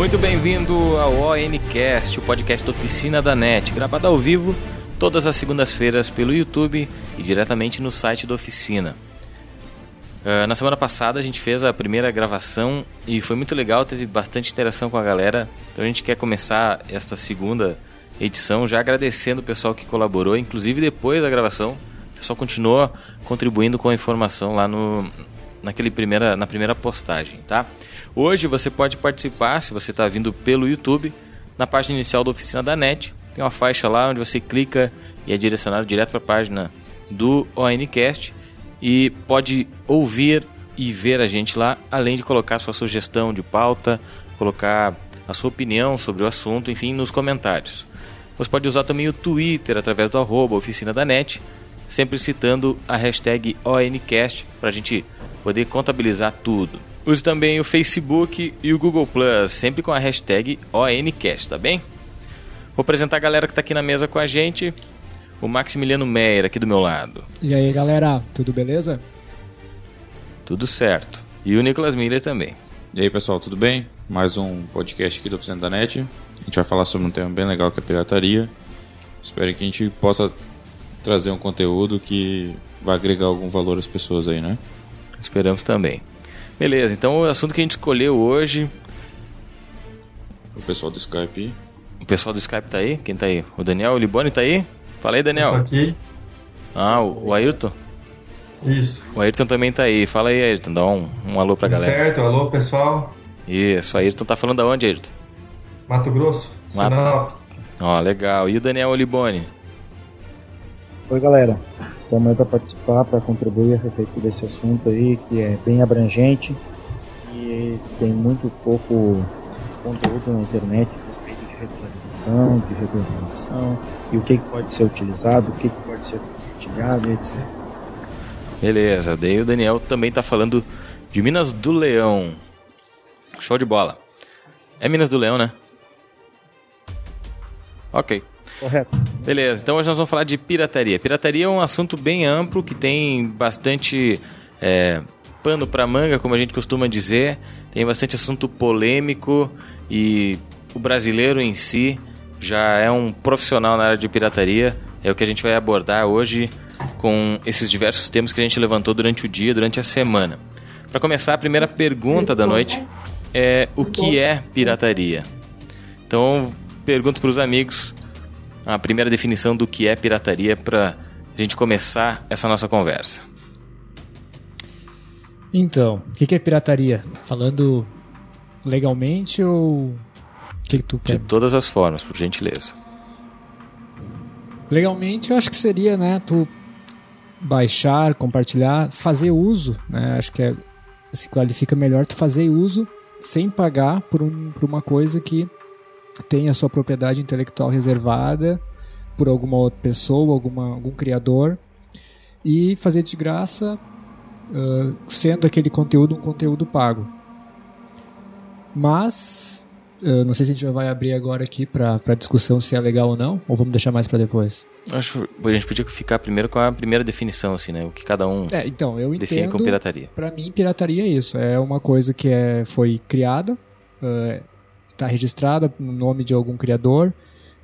Muito bem-vindo ao ONCast, o podcast Oficina da NET, gravado ao vivo todas as segundas-feiras pelo YouTube e diretamente no site da Oficina. Uh, na semana passada a gente fez a primeira gravação e foi muito legal, teve bastante interação com a galera. Então a gente quer começar esta segunda edição já agradecendo o pessoal que colaborou, inclusive depois da gravação. O pessoal continuou contribuindo com a informação lá no, naquele primeira, na primeira postagem, tá? Hoje você pode participar, se você está vindo pelo YouTube, na página inicial da Oficina da NET. Tem uma faixa lá onde você clica e é direcionado direto para a página do ONCast e pode ouvir e ver a gente lá, além de colocar sua sugestão de pauta, colocar a sua opinião sobre o assunto, enfim, nos comentários. Você pode usar também o Twitter através do arroba Oficina da NET, sempre citando a hashtag ONCast para a gente poder contabilizar tudo. Use também o Facebook e o Google Plus, sempre com a hashtag ONCast, tá bem? Vou apresentar a galera que está aqui na mesa com a gente. O Maximiliano Meyer aqui do meu lado. E aí, galera, tudo beleza? Tudo certo. E o Nicolas Miller também. E aí, pessoal, tudo bem? Mais um podcast aqui do Oficina da NET. A gente vai falar sobre um tema bem legal que é a pirataria. Espero que a gente possa trazer um conteúdo que vai agregar algum valor às pessoas aí, né? Esperamos também. Beleza, então o assunto que a gente escolheu hoje. O pessoal do Skype. O pessoal do Skype tá aí? Quem tá aí? O Daniel, o Liboni tá aí? Fala aí, Daniel. Tô aqui. Ah, o, o Ayrton? Isso. O Ayrton também tá aí. Fala aí, Ayrton. Dá um, um alô pra Tudo galera. certo, alô pessoal. Isso, Ayrton tá falando da onde, Ayrton? Mato Grosso, Mato- Sinop. Ó, legal. E o Daniel Oliboni? Oi, galera. Estamos aí para participar, para contribuir a respeito desse assunto aí, que é bem abrangente e tem muito pouco conteúdo na internet a respeito de regularização, de regulamentação e o que, que pode ser utilizado, o que, que pode ser compartilhado, etc. Beleza, daí o Daniel também tá falando de Minas do Leão. Show de bola. É Minas do Leão, né? Ok. Correto. Beleza, então hoje nós vamos falar de pirataria. Pirataria é um assunto bem amplo que tem bastante é, pano para manga, como a gente costuma dizer. Tem bastante assunto polêmico e o brasileiro em si já é um profissional na área de pirataria. É o que a gente vai abordar hoje com esses diversos temas que a gente levantou durante o dia, durante a semana. Para começar, a primeira pergunta da noite é o que é pirataria? Então, pergunto para os amigos a primeira definição do que é pirataria para a gente começar essa nossa conversa. Então, o que, que é pirataria? Falando legalmente ou o que, que tu De quer? todas as formas, por gentileza. Legalmente, eu acho que seria, né, tu baixar, compartilhar, fazer uso, né? Acho que é, se qualifica melhor tu fazer uso sem pagar por, um, por uma coisa que tem a sua propriedade intelectual reservada por alguma outra pessoa, alguma, algum criador e fazer de graça, ah, sendo aquele conteúdo um conteúdo pago. Mas eu não sei se a gente vai abrir agora aqui para discussão se é legal ou não, ou vamos deixar mais para depois. Acho que a gente podia ficar primeiro com a primeira definição, assim, né? O que cada um É, então, eu define entendo. como pirataria. Pra mim, pirataria é isso. É uma coisa que é, foi criada, está registrada no nome de algum criador.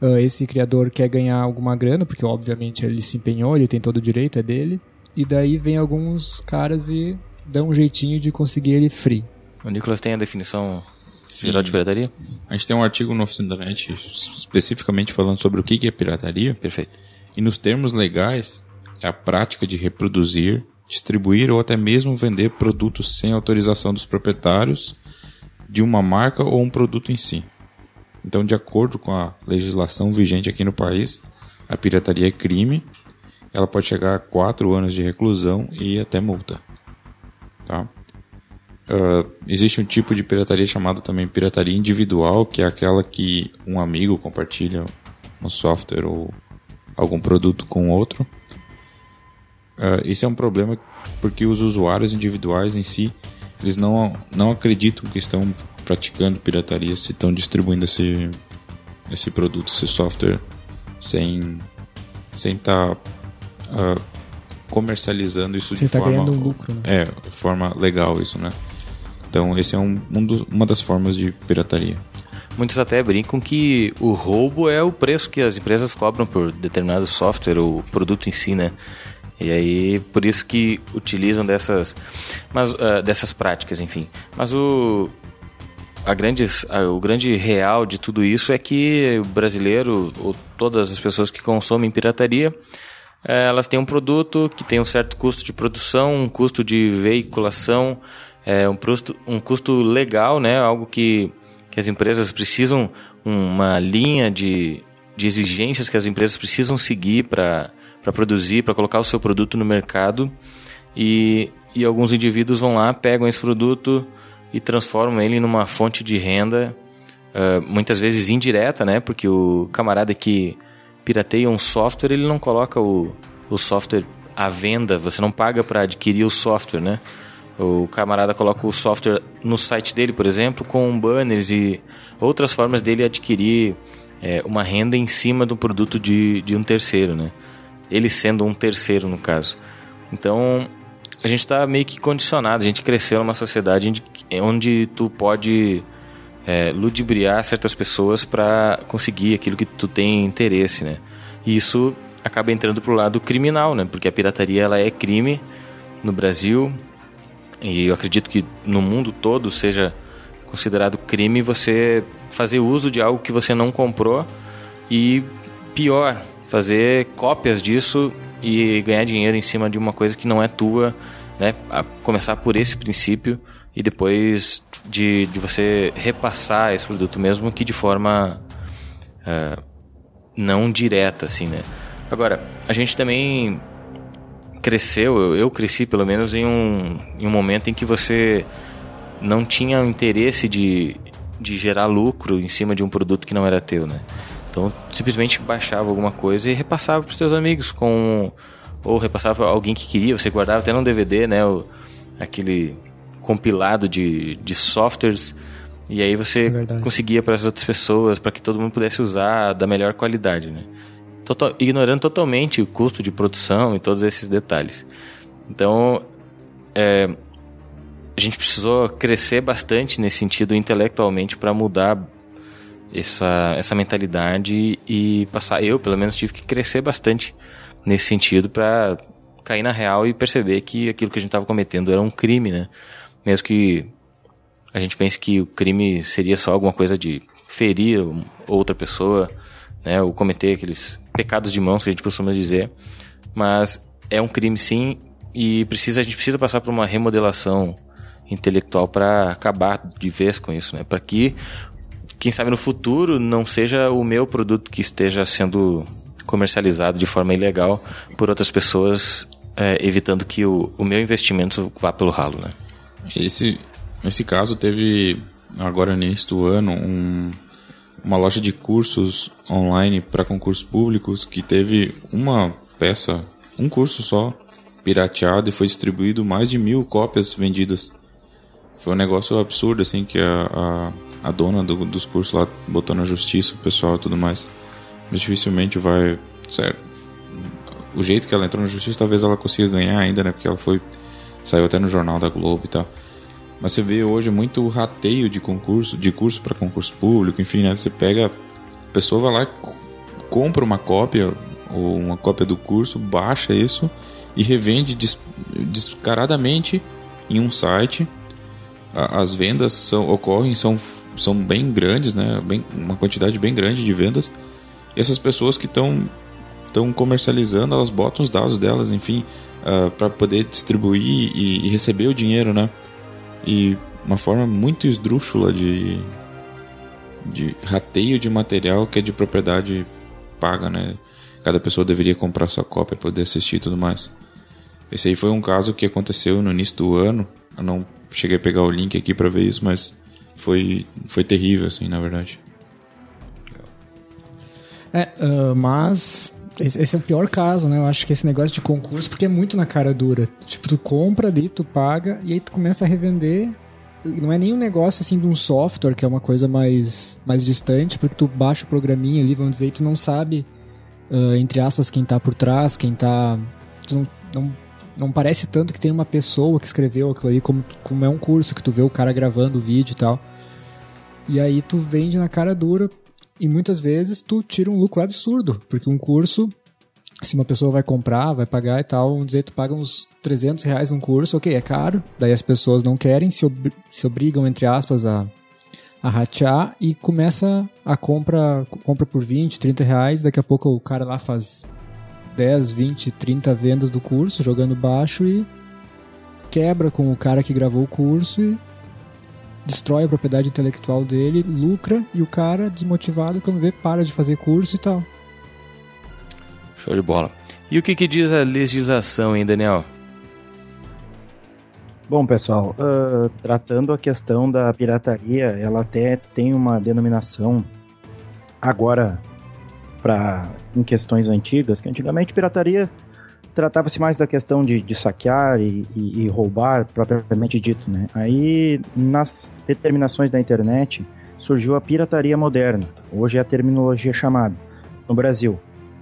ah, esse criador quer ganhar alguma grana, porque obviamente ele se empenhou, ele tem todo o direito, é dele. E daí vem alguns caras e dão um jeitinho de conseguir ele free. O Nicolas tem a definição Sim. geral de pirataria? A gente tem um artigo no Oficina da NET especificamente falando sobre o que que é pirataria. Perfeito. E nos termos legais, é a prática de reproduzir, distribuir ou até mesmo vender produtos sem autorização dos proprietários de uma marca ou um produto em si. Então, de acordo com a legislação vigente aqui no país, a pirataria é crime. Ela pode chegar a 4 anos de reclusão e até multa. Tá? Ah, existe um tipo de pirataria chamado também pirataria individual, que é aquela que um amigo compartilha um software ou algum produto com outro. Ah, isso é um problema porque os usuários individuais em si eles não, não acreditam que estão praticando pirataria se estão distribuindo esse, esse produto, esse software sem sem estar tá, uh, comercializando isso de tá forma ganhando lucro, né? é forma legal isso, né? Então esse é um, um do, uma das formas de pirataria. Muitos até brincam que o roubo é o preço que as empresas cobram por determinado software ou produto em si, né? E aí, por isso que utilizam dessas, mas, uh, dessas práticas, enfim. Mas o, a grande, a, o grande real de tudo isso é que o brasileiro, ou todas as pessoas que consomem pirataria, eh, elas têm um produto que tem um certo custo de produção, um custo de veiculação, é, um, custo, um custo legal, né? Algo que que as empresas precisam, uma linha de, de exigências que as empresas precisam seguir para produzir, para colocar o seu produto no mercado. E, e alguns indivíduos vão lá, pegam esse produto e transformam ele numa fonte de renda, uh, muitas vezes indireta, né? Porque o camarada que pirateia um software, ele não coloca o, o software à venda, você não paga para adquirir o software, né? O camarada coloca o software no site dele, por exemplo, com banners e outras formas dele adquirir é, uma renda em cima do produto de, de um terceiro, né? Ele sendo um terceiro, no caso. Então, a gente está meio que condicionado. A gente cresceu numa sociedade onde, onde tu pode é, ludibriar certas pessoas para conseguir aquilo que tu tem interesse, né? E isso acaba entrando pro lado criminal, né? Porque a pirataria ela é crime no Brasil, e eu acredito que no mundo todo seja considerado crime você fazer uso de algo que você não comprou e pior, fazer cópias disso e ganhar dinheiro em cima de uma coisa que não é tua, né? A começar por esse princípio e depois de, de você repassar esse produto mesmo que de forma uh, não direta, assim, né? Agora, a gente também cresceu, eu, eu cresci pelo menos em um, em um momento em que você não tinha o interesse de, de gerar lucro em cima de um produto que não era teu, né? Então, simplesmente baixava alguma coisa e repassava para os teus amigos com ou repassava para alguém que queria, você guardava até num DVD, né, o, aquele compilado de, de softwares e aí você é conseguia para as outras pessoas, para que todo mundo pudesse usar da melhor qualidade, né? Total, ignorando totalmente o custo de produção e todos esses detalhes. Então, é, a gente precisou crescer bastante nesse sentido intelectualmente para mudar essa, essa mentalidade e passar. Eu, pelo menos, tive que crescer bastante nesse sentido para cair na real e perceber que aquilo que a gente estava cometendo era um crime, né? Mesmo que a gente pense que o crime seria só alguma coisa de ferir outra pessoa, né? Ou cometer aqueles pecados de mãos que a gente costuma dizer, mas é um crime sim e precisa a gente precisa passar por uma remodelação intelectual para acabar de vez com isso, né? Para que quem sabe no futuro não seja o meu produto que esteja sendo comercializado de forma ilegal por outras pessoas, é, evitando que o, o meu investimento vá pelo ralo, né? Esse, esse caso teve agora do ano um uma loja de cursos online para concursos públicos que teve uma peça, um curso só, pirateado e foi distribuído mais de mil cópias vendidas. Foi um negócio absurdo, assim, que a, a, a dona do, dos cursos lá botou na justiça o pessoal e tudo mais. Mas dificilmente vai. Sério. O jeito que ela entrou na justiça, talvez ela consiga ganhar ainda, né? Porque ela foi. Saiu até no jornal da Globo e tal. Mas você vê hoje muito rateio de concurso, de curso para concurso público, enfim, né? Você pega, a pessoa vai lá, compra uma cópia ou uma cópia do curso, baixa isso e revende des, descaradamente em um site. As vendas são, ocorrem, são, são bem grandes, né? Bem, uma quantidade bem grande de vendas. E essas pessoas que estão estão comercializando, elas botam os dados delas, enfim, uh, ah, para poder distribuir e, e, receber o dinheiro, né? E uma forma muito esdrúxula de, de rateio de material que é de propriedade paga, né? Cada pessoa deveria comprar sua cópia para poder assistir e tudo mais. Esse aí foi um caso que aconteceu no início do ano. Eu não cheguei a pegar o link aqui para ver isso, mas foi, foi terrível, assim, na verdade. É, uh, mas esse é o pior caso, né? Eu acho que esse negócio de concurso, porque é muito na cara dura. Tipo, tu compra ali, tu paga, e aí tu começa a revender. Não é nem um negócio assim de um software, que é uma coisa mais, mais distante, porque tu baixa o programinha ali, vamos dizer, e tu não sabe uh, entre aspas, quem tá por trás, quem tá. Não, não, não parece tanto que tem uma pessoa que escreveu aquilo aí, como, como é um curso que tu vê o cara gravando o vídeo e tal. E aí tu vende na cara dura e muitas vezes tu tira um lucro absurdo, porque um curso, se uma pessoa vai comprar, vai pagar e tal, vamos dizer, tu paga uns 300 reais num curso, ok, é caro, daí as pessoas não querem, se, ob se obrigam, entre aspas, a, a ratear e começa a compra, compra por 20, 30 reais, daqui a pouco o cara lá faz 10, 20, 30 vendas do curso, jogando baixo e quebra com o cara que gravou o curso e destrói a propriedade intelectual dele, lucra e o cara, desmotivado, quando vê, para de fazer curso e tal. Show de bola. E o que, que diz a legislação, hein, Daniel? Bom, pessoal, uh, tratando a questão da pirataria, ela até tem uma denominação agora para em questões antigas, que antigamente pirataria tratava-se mais da questão de, de saquear e, e, e, roubar, propriamente dito, né? Aí, nas determinações da internet, surgiu a pirataria moderna, hoje é a terminologia chamada, no Brasil,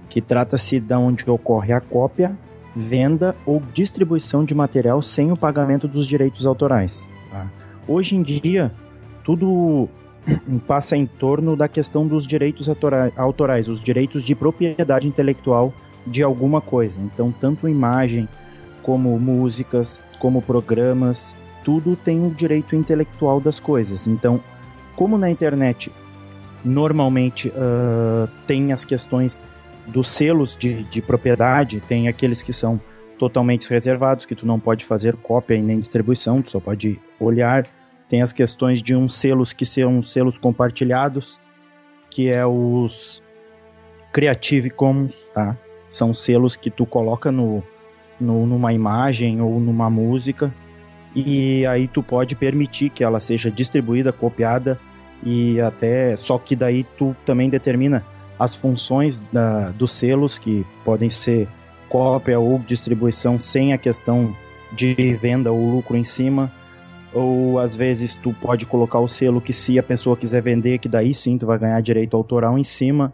que trata-se de onde ocorre a cópia, venda ou distribuição de material sem o pagamento dos direitos autorais. Tá? Hoje em dia, tudo passa em torno da questão dos direitos autorais, os direitos de propriedade intelectual de alguma coisa. Então, tanto imagem, como músicas, como programas, tudo tem o direito intelectual das coisas. Então, como na internet normalmente uh, tem as questões dos selos de, de propriedade, tem aqueles que são totalmente reservados, que tu não pode fazer cópia e nem distribuição, tu só pode olhar. Tem as questões de uns selos que são selos compartilhados, que é os Creative Commons, tá? São selos que tu coloca no, no, numa imagem ou numa música e aí tu pode permitir que ela seja distribuída, copiada e até só que daí tu também determina as funções da, dos selos que podem ser cópia ou distribuição sem a questão de venda ou lucro em cima ou às vezes tu pode colocar o selo que se a pessoa quiser vender que daí sim tu vai ganhar direito autoral em cima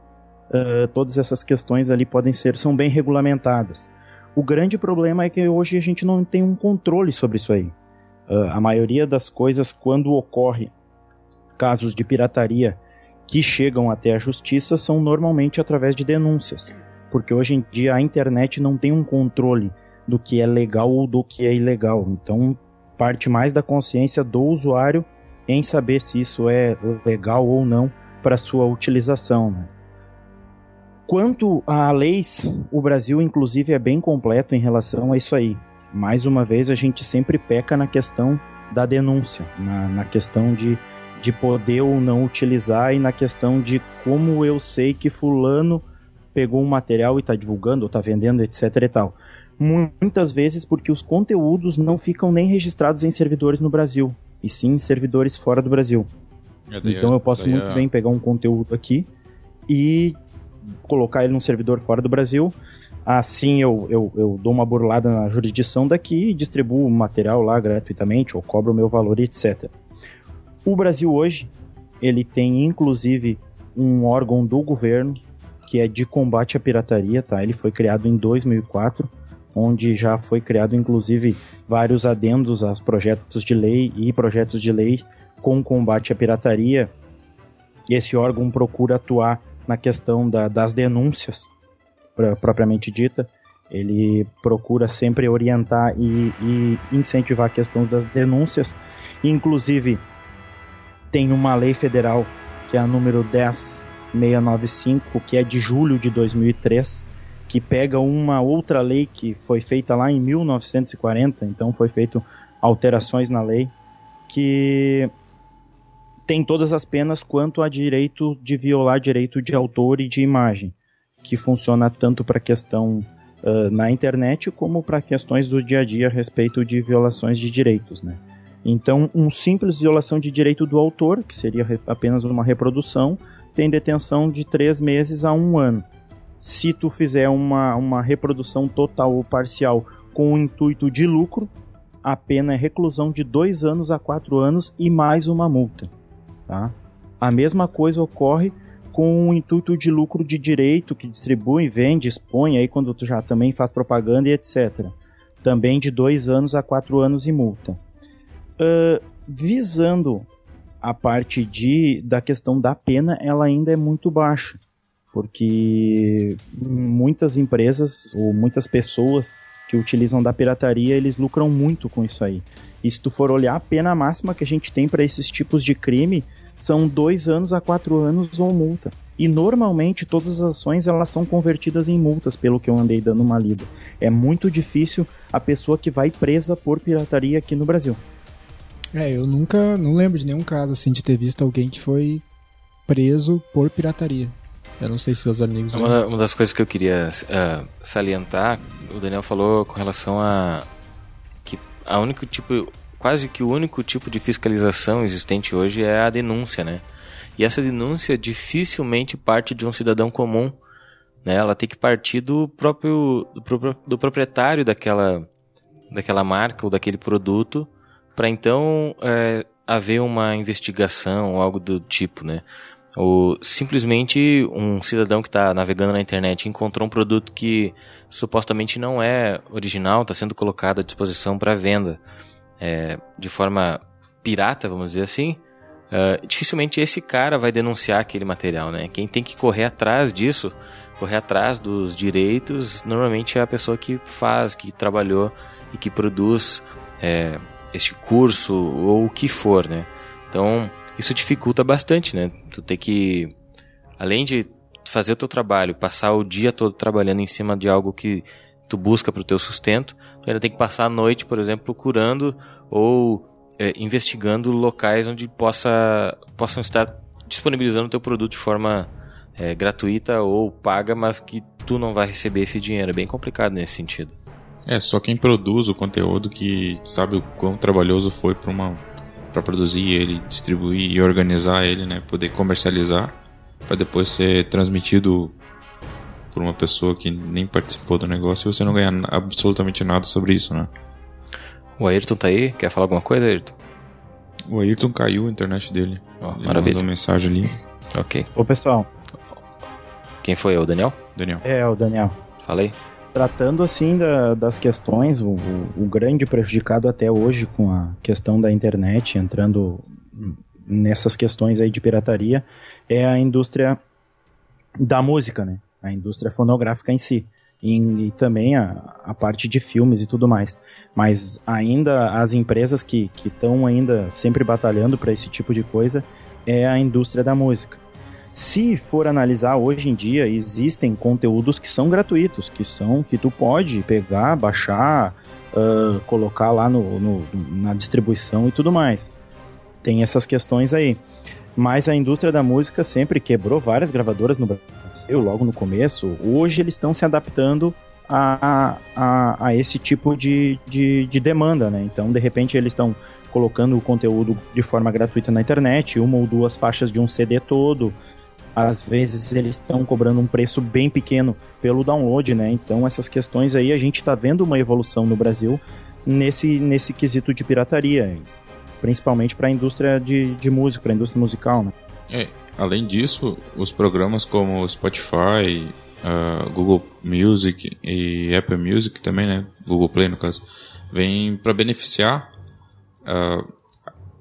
uh, todas essas questões ali podem ser, são bem regulamentadas. O grande problema é que hoje a gente não tem um controle sobre isso aí. Uh, a maioria das coisas, quando ocorre casos de pirataria que chegam até a justiça, são normalmente através de denúncias. Porque hoje em dia a internet não tem um controle do que é legal ou do que é ilegal. Então, parte mais da consciência do usuário em saber se isso é legal ou não para sua utilização. Né? Quanto a leis, o Brasil, inclusive, é bem completo em relação a isso aí. Mais uma vez, a gente sempre peca na questão da denúncia, na, na questão de, de poder ou não utilizar e na questão de como eu sei que Fulano pegou um material e está divulgando, ou está vendendo, etc e tal. Muitas vezes porque os conteúdos não ficam nem registrados em servidores no Brasil, e sim em servidores fora do Brasil. Então eu posso muito bem pegar um conteúdo aqui e colocar ele num servidor fora do Brasil. Assim eu, eu, eu dou uma burlada na jurisdição daqui e distribuo o material lá gratuitamente ou cobro o meu valor, etc. O Brasil hoje, ele tem inclusive um órgão do governo que é de combate à pirataria, tá? Ele foi criado em 2004, onde já foi criado inclusive vários adendos aos projetos de lei e projetos de lei com combate à pirataria. Esse órgão procura atuar na questão da, das denúncias, propriamente dita. Ele procura sempre orientar e, e incentivar a questão das denúncias. Inclusive, tem uma lei federal, que é a número 10695, que é de julho de 2003, que pega uma outra lei que foi feita lá em 1940, então foi feito alterações na lei, que tem todas as penas quanto a direito de violar direito de autor e de imagem, que funciona tanto para questão uh, na internet como para questões do dia a dia a respeito de violações de direitos, né? Então, um simples violação de direito do autor, que seria apenas uma reprodução, tem detenção de três meses a um ano. Se tu fizer uma, uma reprodução total ou parcial com o intuito de lucro, a pena é reclusão de dois anos a quatro anos e mais uma multa. Tá? A mesma coisa ocorre com o intuito de lucro de direito, que distribui, vende, expõe, aí quando tu já também faz propaganda e etc. Também de dois anos a quatro anos e multa. Uh, visando a parte de, da questão da pena, ela ainda é muito baixa, porque muitas empresas ou muitas pessoas que utilizam da pirataria, eles lucram muito com isso aí. E se tu for olhar, a pena máxima que a gente tem para esses tipos de crime são dois anos a quatro anos ou multa. E normalmente todas as ações elas são convertidas em multas, pelo que eu andei dando uma lida. É muito difícil a pessoa que vai presa por pirataria aqui no Brasil. É, eu nunca, não lembro de nenhum caso assim de ter visto alguém que foi preso por pirataria. Eu não sei se os amigos. Uma, uma das coisas que eu queria uh, salientar, o Daniel falou com relação a que a único tipo, quase que o único tipo de fiscalização existente hoje é a denúncia, né? E essa denúncia dificilmente parte de um cidadão comum, né? Ela tem que partir do próprio do, do proprietário daquela daquela marca ou daquele produto, para então é, haver uma investigação ou algo do tipo, né? Ou simplesmente um cidadão que está navegando na internet encontrou um produto que supostamente não é original, está sendo colocado à disposição para venda é, de forma pirata, vamos dizer assim. Uh, dificilmente esse cara vai denunciar aquele material, né? Quem tem que correr atrás disso, correr atrás dos direitos, normalmente é a pessoa que faz, que trabalhou e que produz é, este curso ou o que for, né? Então isso dificulta bastante, né? Tu tem que, além de fazer o teu trabalho, passar o dia todo trabalhando em cima de algo que tu busca para o teu sustento, ainda tem que passar a noite, por exemplo, procurando ou é, investigando locais onde possa, possam estar disponibilizando o teu produto de forma é, gratuita ou paga, mas que tu não vai receber esse dinheiro. É bem complicado nesse sentido. É, só quem produz o conteúdo que sabe o quão trabalhoso foi para uma para produzir ele, distribuir e organizar ele, né, poder comercializar para depois ser transmitido por uma pessoa que nem participou do negócio e você não ganhar absolutamente nada sobre isso, né? O Ayrton tá aí? Quer falar alguma coisa, Ayrton? O Ayrton caiu a internet dele. Oh, ele maravilha. mandou mensagem ali. Ok. Ô pessoal. Quem foi? O Daniel? Daniel. É, o Daniel. Falei. Tratando assim da, das questões, o, o, grande prejudicado até hoje com a questão da internet entrando nessas questões aí de pirataria é a indústria da música, né? A indústria fonográfica em si. E, e também a, a, parte de filmes e tudo mais. Mas ainda as empresas que estão ainda sempre batalhando para esse tipo de coisa é a indústria da música. Se for analisar hoje em dia, existem conteúdos que são gratuitos, que são que tu pode pegar, baixar, uh, colocar lá no, no, na distribuição e tudo mais. Tem essas questões aí. Mas a indústria da música sempre quebrou várias gravadoras no Brasil, logo no começo. Hoje eles estão se adaptando a, a, a esse tipo de, de, de demanda, né? Então, de repente, eles estão colocando o conteúdo de forma gratuita na internet, uma ou duas faixas de um CD todo, às vezes eles estão cobrando um preço bem pequeno pelo download, né? Então essas questões aí a gente está vendo uma evolução no Brasil nesse, nesse quesito de pirataria, principalmente para a indústria de, de música, para a indústria musical, né? É, além disso, os programas como Spotify, uh, Google Music e Apple Music também, né? Google Play no caso, vêm para beneficiar uh,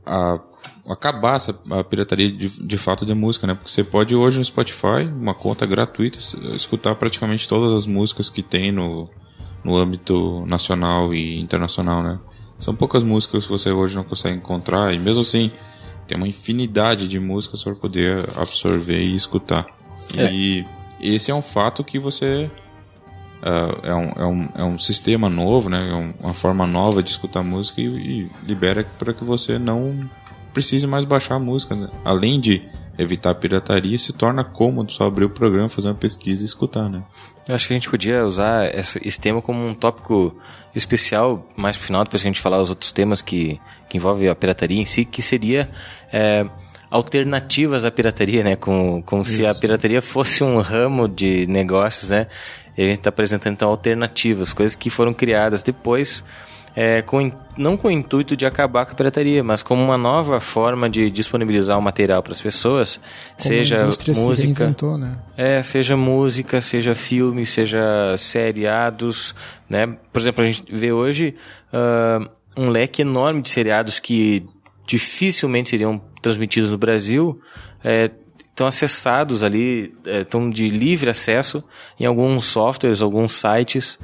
a acabar essa, a pirataria de, de fato de música, né? Porque você pode hoje no Spotify, uma conta gratuita, escutar praticamente todas as músicas que tem no, no âmbito nacional e internacional, né? São poucas músicas que você hoje não consegue encontrar e mesmo assim tem uma infinidade de músicas para poder absorver e escutar. É. E esse é um fato que você Uh, é, um, é, um, é um sistema novo, né? É uma forma nova de escutar música e, e libera para que você não precise mais baixar a música. Né? Além de evitar a pirataria, se torna cômodo só abrir o programa, fazer uma pesquisa e escutar, né? Eu acho que a gente podia usar esse tema como um tópico especial mais pro final, depois que a gente falar os outros temas que, que envolvem a pirataria em si, que seria é, alternativas à pirataria, né? Como, como se a pirataria fosse um ramo de negócios, né? E a gente está apresentando então alternativas, coisas que foram criadas depois é, com, não com o intuito de acabar com a pirataria, mas como uma nova forma de disponibilizar o material para as pessoas, Como seja se música, reinventou, né? é, seja música, seja filme, seja seriados, né? Por exemplo, a gente vê hoje ah, um leque enorme de seriados que dificilmente seriam transmitidos no Brasil, é, estão acessados ali, é, estão de livre acesso em alguns softwares, alguns sites,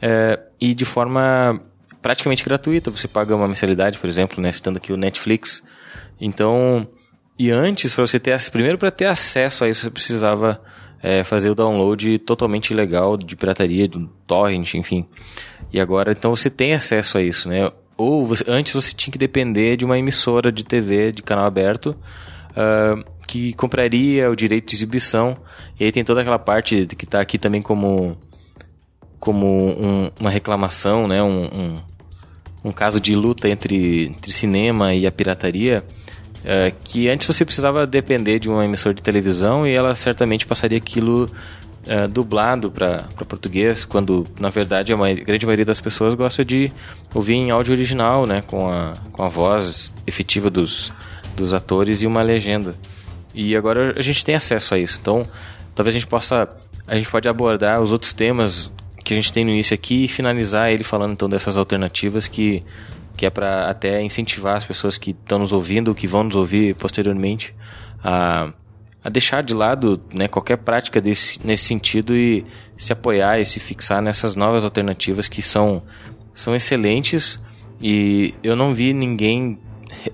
é, e de forma praticamente gratuita. Você paga uma mensalidade, por exemplo, né, citando aqui o Netflix. Então, e antes, para você ter primeiro para ter acesso a isso, você precisava é, fazer o download totalmente ilegal de pirataria, do torrent, enfim. E agora, então, você tem acesso a isso, né? Ou você- antes você tinha que depender de uma emissora de TV, de canal aberto, ah, que compraria o direito de exibição. E aí tem toda aquela parte que está aqui também como como um- uma reclamação, né? Um, um, um caso de luta entre, entre cinema e a pirataria, é, que antes você precisava depender de uma emissora de televisão e ela certamente passaria aquilo é, dublado para português, quando na verdade a mai- grande maioria das pessoas gosta de ouvir em áudio original, né? Com a, com a voz efetiva dos, dos atores e uma legenda. E agora a gente tem acesso a isso. Então, talvez a gente possa. A gente pode abordar os outros temas que a gente tem no início aqui e finalizar ele falando então dessas alternativas que, que é para até incentivar as pessoas que estão nos ouvindo, que vão nos ouvir posteriormente, a, a deixar de lado né, qualquer prática desse, nesse sentido e se apoiar e se fixar nessas novas alternativas que são, são excelentes e eu não vi ninguém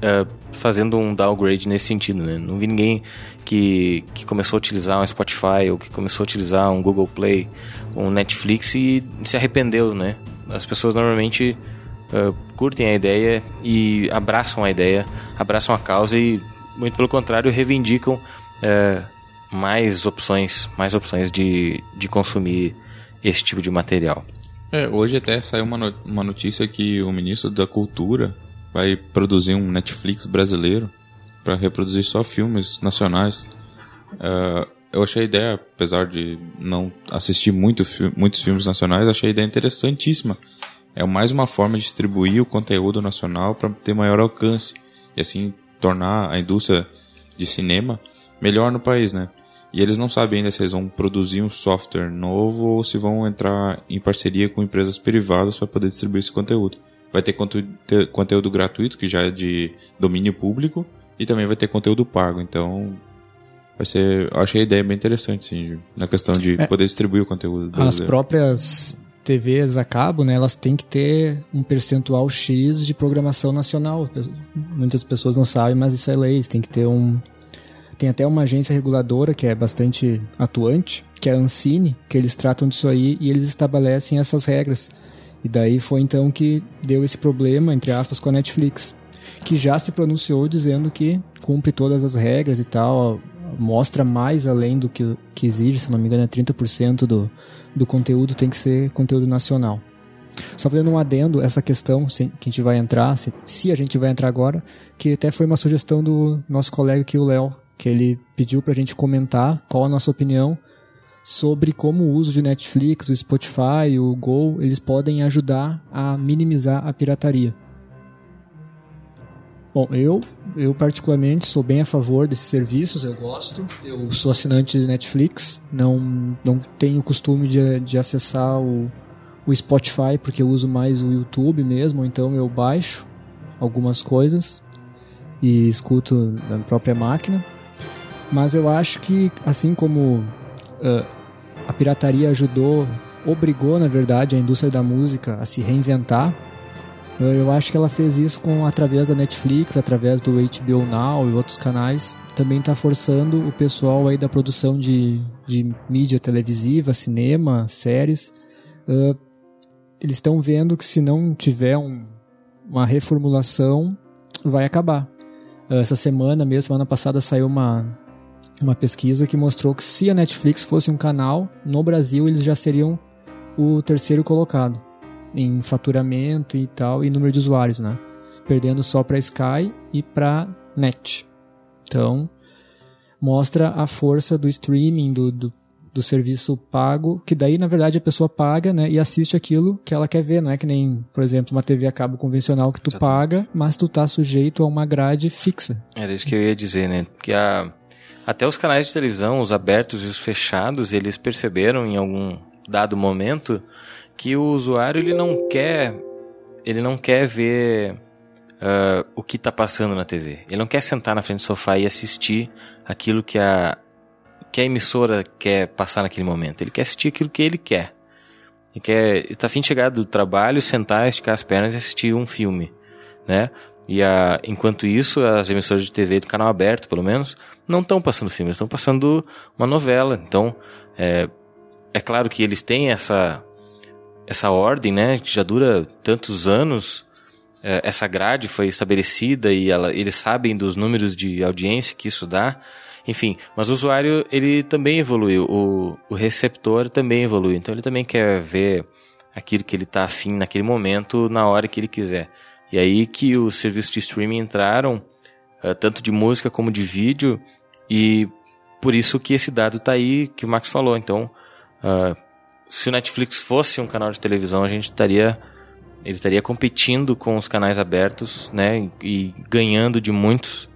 eh, fazendo um downgrade nesse sentido, né? Não vi ninguém que, que começou a utilizar um Spotify ou que começou a utilizar um Google Play, um Netflix e se arrependeu, né? As pessoas normalmente eh, curtem a ideia e abraçam a ideia, abraçam a causa e, muito pelo contrário, reivindicam eh, mais opções, mais opções de, de consumir esse tipo de material. É, hoje até saiu uma, uma notícia que o ministro da Cultura vai produzir um Netflix brasileiro para reproduzir só filmes nacionais. Ah, eu achei a ideia, apesar de não assistir muito muitos filmes nacionais, achei a ideia interessantíssima. É mais uma forma de distribuir o conteúdo nacional para ter maior alcance e assim tornar a indústria de cinema melhor no país, né? E eles não sabem ainda se eles vão produzir um software novo ou se vão entrar em parceria com empresas privadas para poder distribuir esse conteúdo. Vai ter conteúdo gratuito, que já é de domínio público, e também vai ter conteúdo pago. Então, vai ser. Eu achei a ideia bem interessante, sim, na questão de É. poder distribuir o conteúdo As brasileiro. próprias TVs a cabo, né, elas têm que ter um percentual X de programação nacional. Muitas pessoas não sabem, mas isso é lei. Tem que ter um. Tem até uma agência reguladora que é bastante atuante, que é a Ancine, que eles tratam disso aí e eles estabelecem essas regras. E daí foi então que deu esse problema, entre aspas, com a Netflix, que já se pronunciou dizendo que cumpre todas as regras e tal, mostra mais além do que, que exige, se não me engano, é 30% do, do conteúdo tem que ser conteúdo nacional. Só fazendo um adendo, essa questão se, que a gente vai entrar, se, se a gente vai entrar agora, que até foi uma sugestão do nosso colega aqui, o Léo, que ele pediu pra gente comentar qual a nossa opinião sobre como o uso de Netflix, o Spotify, o Go, eles podem ajudar a minimizar a pirataria. Bom, eu, eu particularmente sou bem a favor desses serviços, eu gosto. Eu sou assinante de Netflix, não, não tenho costume de, de acessar o, o Spotify porque eu uso mais o YouTube mesmo, então eu baixo algumas coisas e escuto na própria máquina. Mas eu acho que, assim como uh, a pirataria ajudou, obrigou, na verdade, a indústria da música a se reinventar, eu acho que ela fez isso com através da Netflix, através do HBO Now e outros canais. Também está forçando o pessoal aí da produção de, de mídia televisiva, cinema, séries. Uh, eles estão vendo que se não tiver um, uma reformulação, vai acabar. Essa semana, mesmo semana passada, saiu uma, uma pesquisa que mostrou que se a Netflix fosse um canal, no Brasil eles já seriam o terceiro colocado em faturamento e tal, e número de usuários, né? Perdendo só para Sky e para Net. Então, mostra a força do streaming, do, do, do serviço pago, que daí na verdade a pessoa paga, né, e assiste aquilo que ela quer ver, não é que nem, por exemplo, uma TV a cabo convencional que tu Exatamente. paga, mas tu tá sujeito a uma grade fixa. Era isso que eu ia dizer, né? Que a, até os canais de televisão, os abertos e os fechados, eles perceberam em algum dado momento que o usuário ele não quer ele não quer ver ah, o que está passando na TV. Ele não quer sentar na frente do sofá e assistir aquilo que a que a emissora quer passar naquele momento. Ele quer assistir aquilo que ele quer. Ele quer, ele tá afim de chegar do trabalho, sentar, esticar as pernas e assistir um filme, né? E a, enquanto isso, as emissoras de TV do canal aberto, pelo menos, não estão passando filme, estão passando uma novela. Então, é, é claro que eles têm essa essa ordem, né, que já dura tantos anos. É, essa grade foi estabelecida e ela, eles sabem dos números de audiência que isso dá. Enfim, mas o usuário ele também evoluiu, o, o receptor também evoluiu. Então ele também quer ver aquilo que ele está afim naquele momento, na hora que ele quiser. E aí que os serviços de streaming entraram, eh, tanto de música como de vídeo, e por isso que esse dado está aí, que o Max falou. Então, ah, se o Netflix fosse um canal de televisão, a gente estaria ele estaria competindo com os canais abertos, né, e ganhando de muitos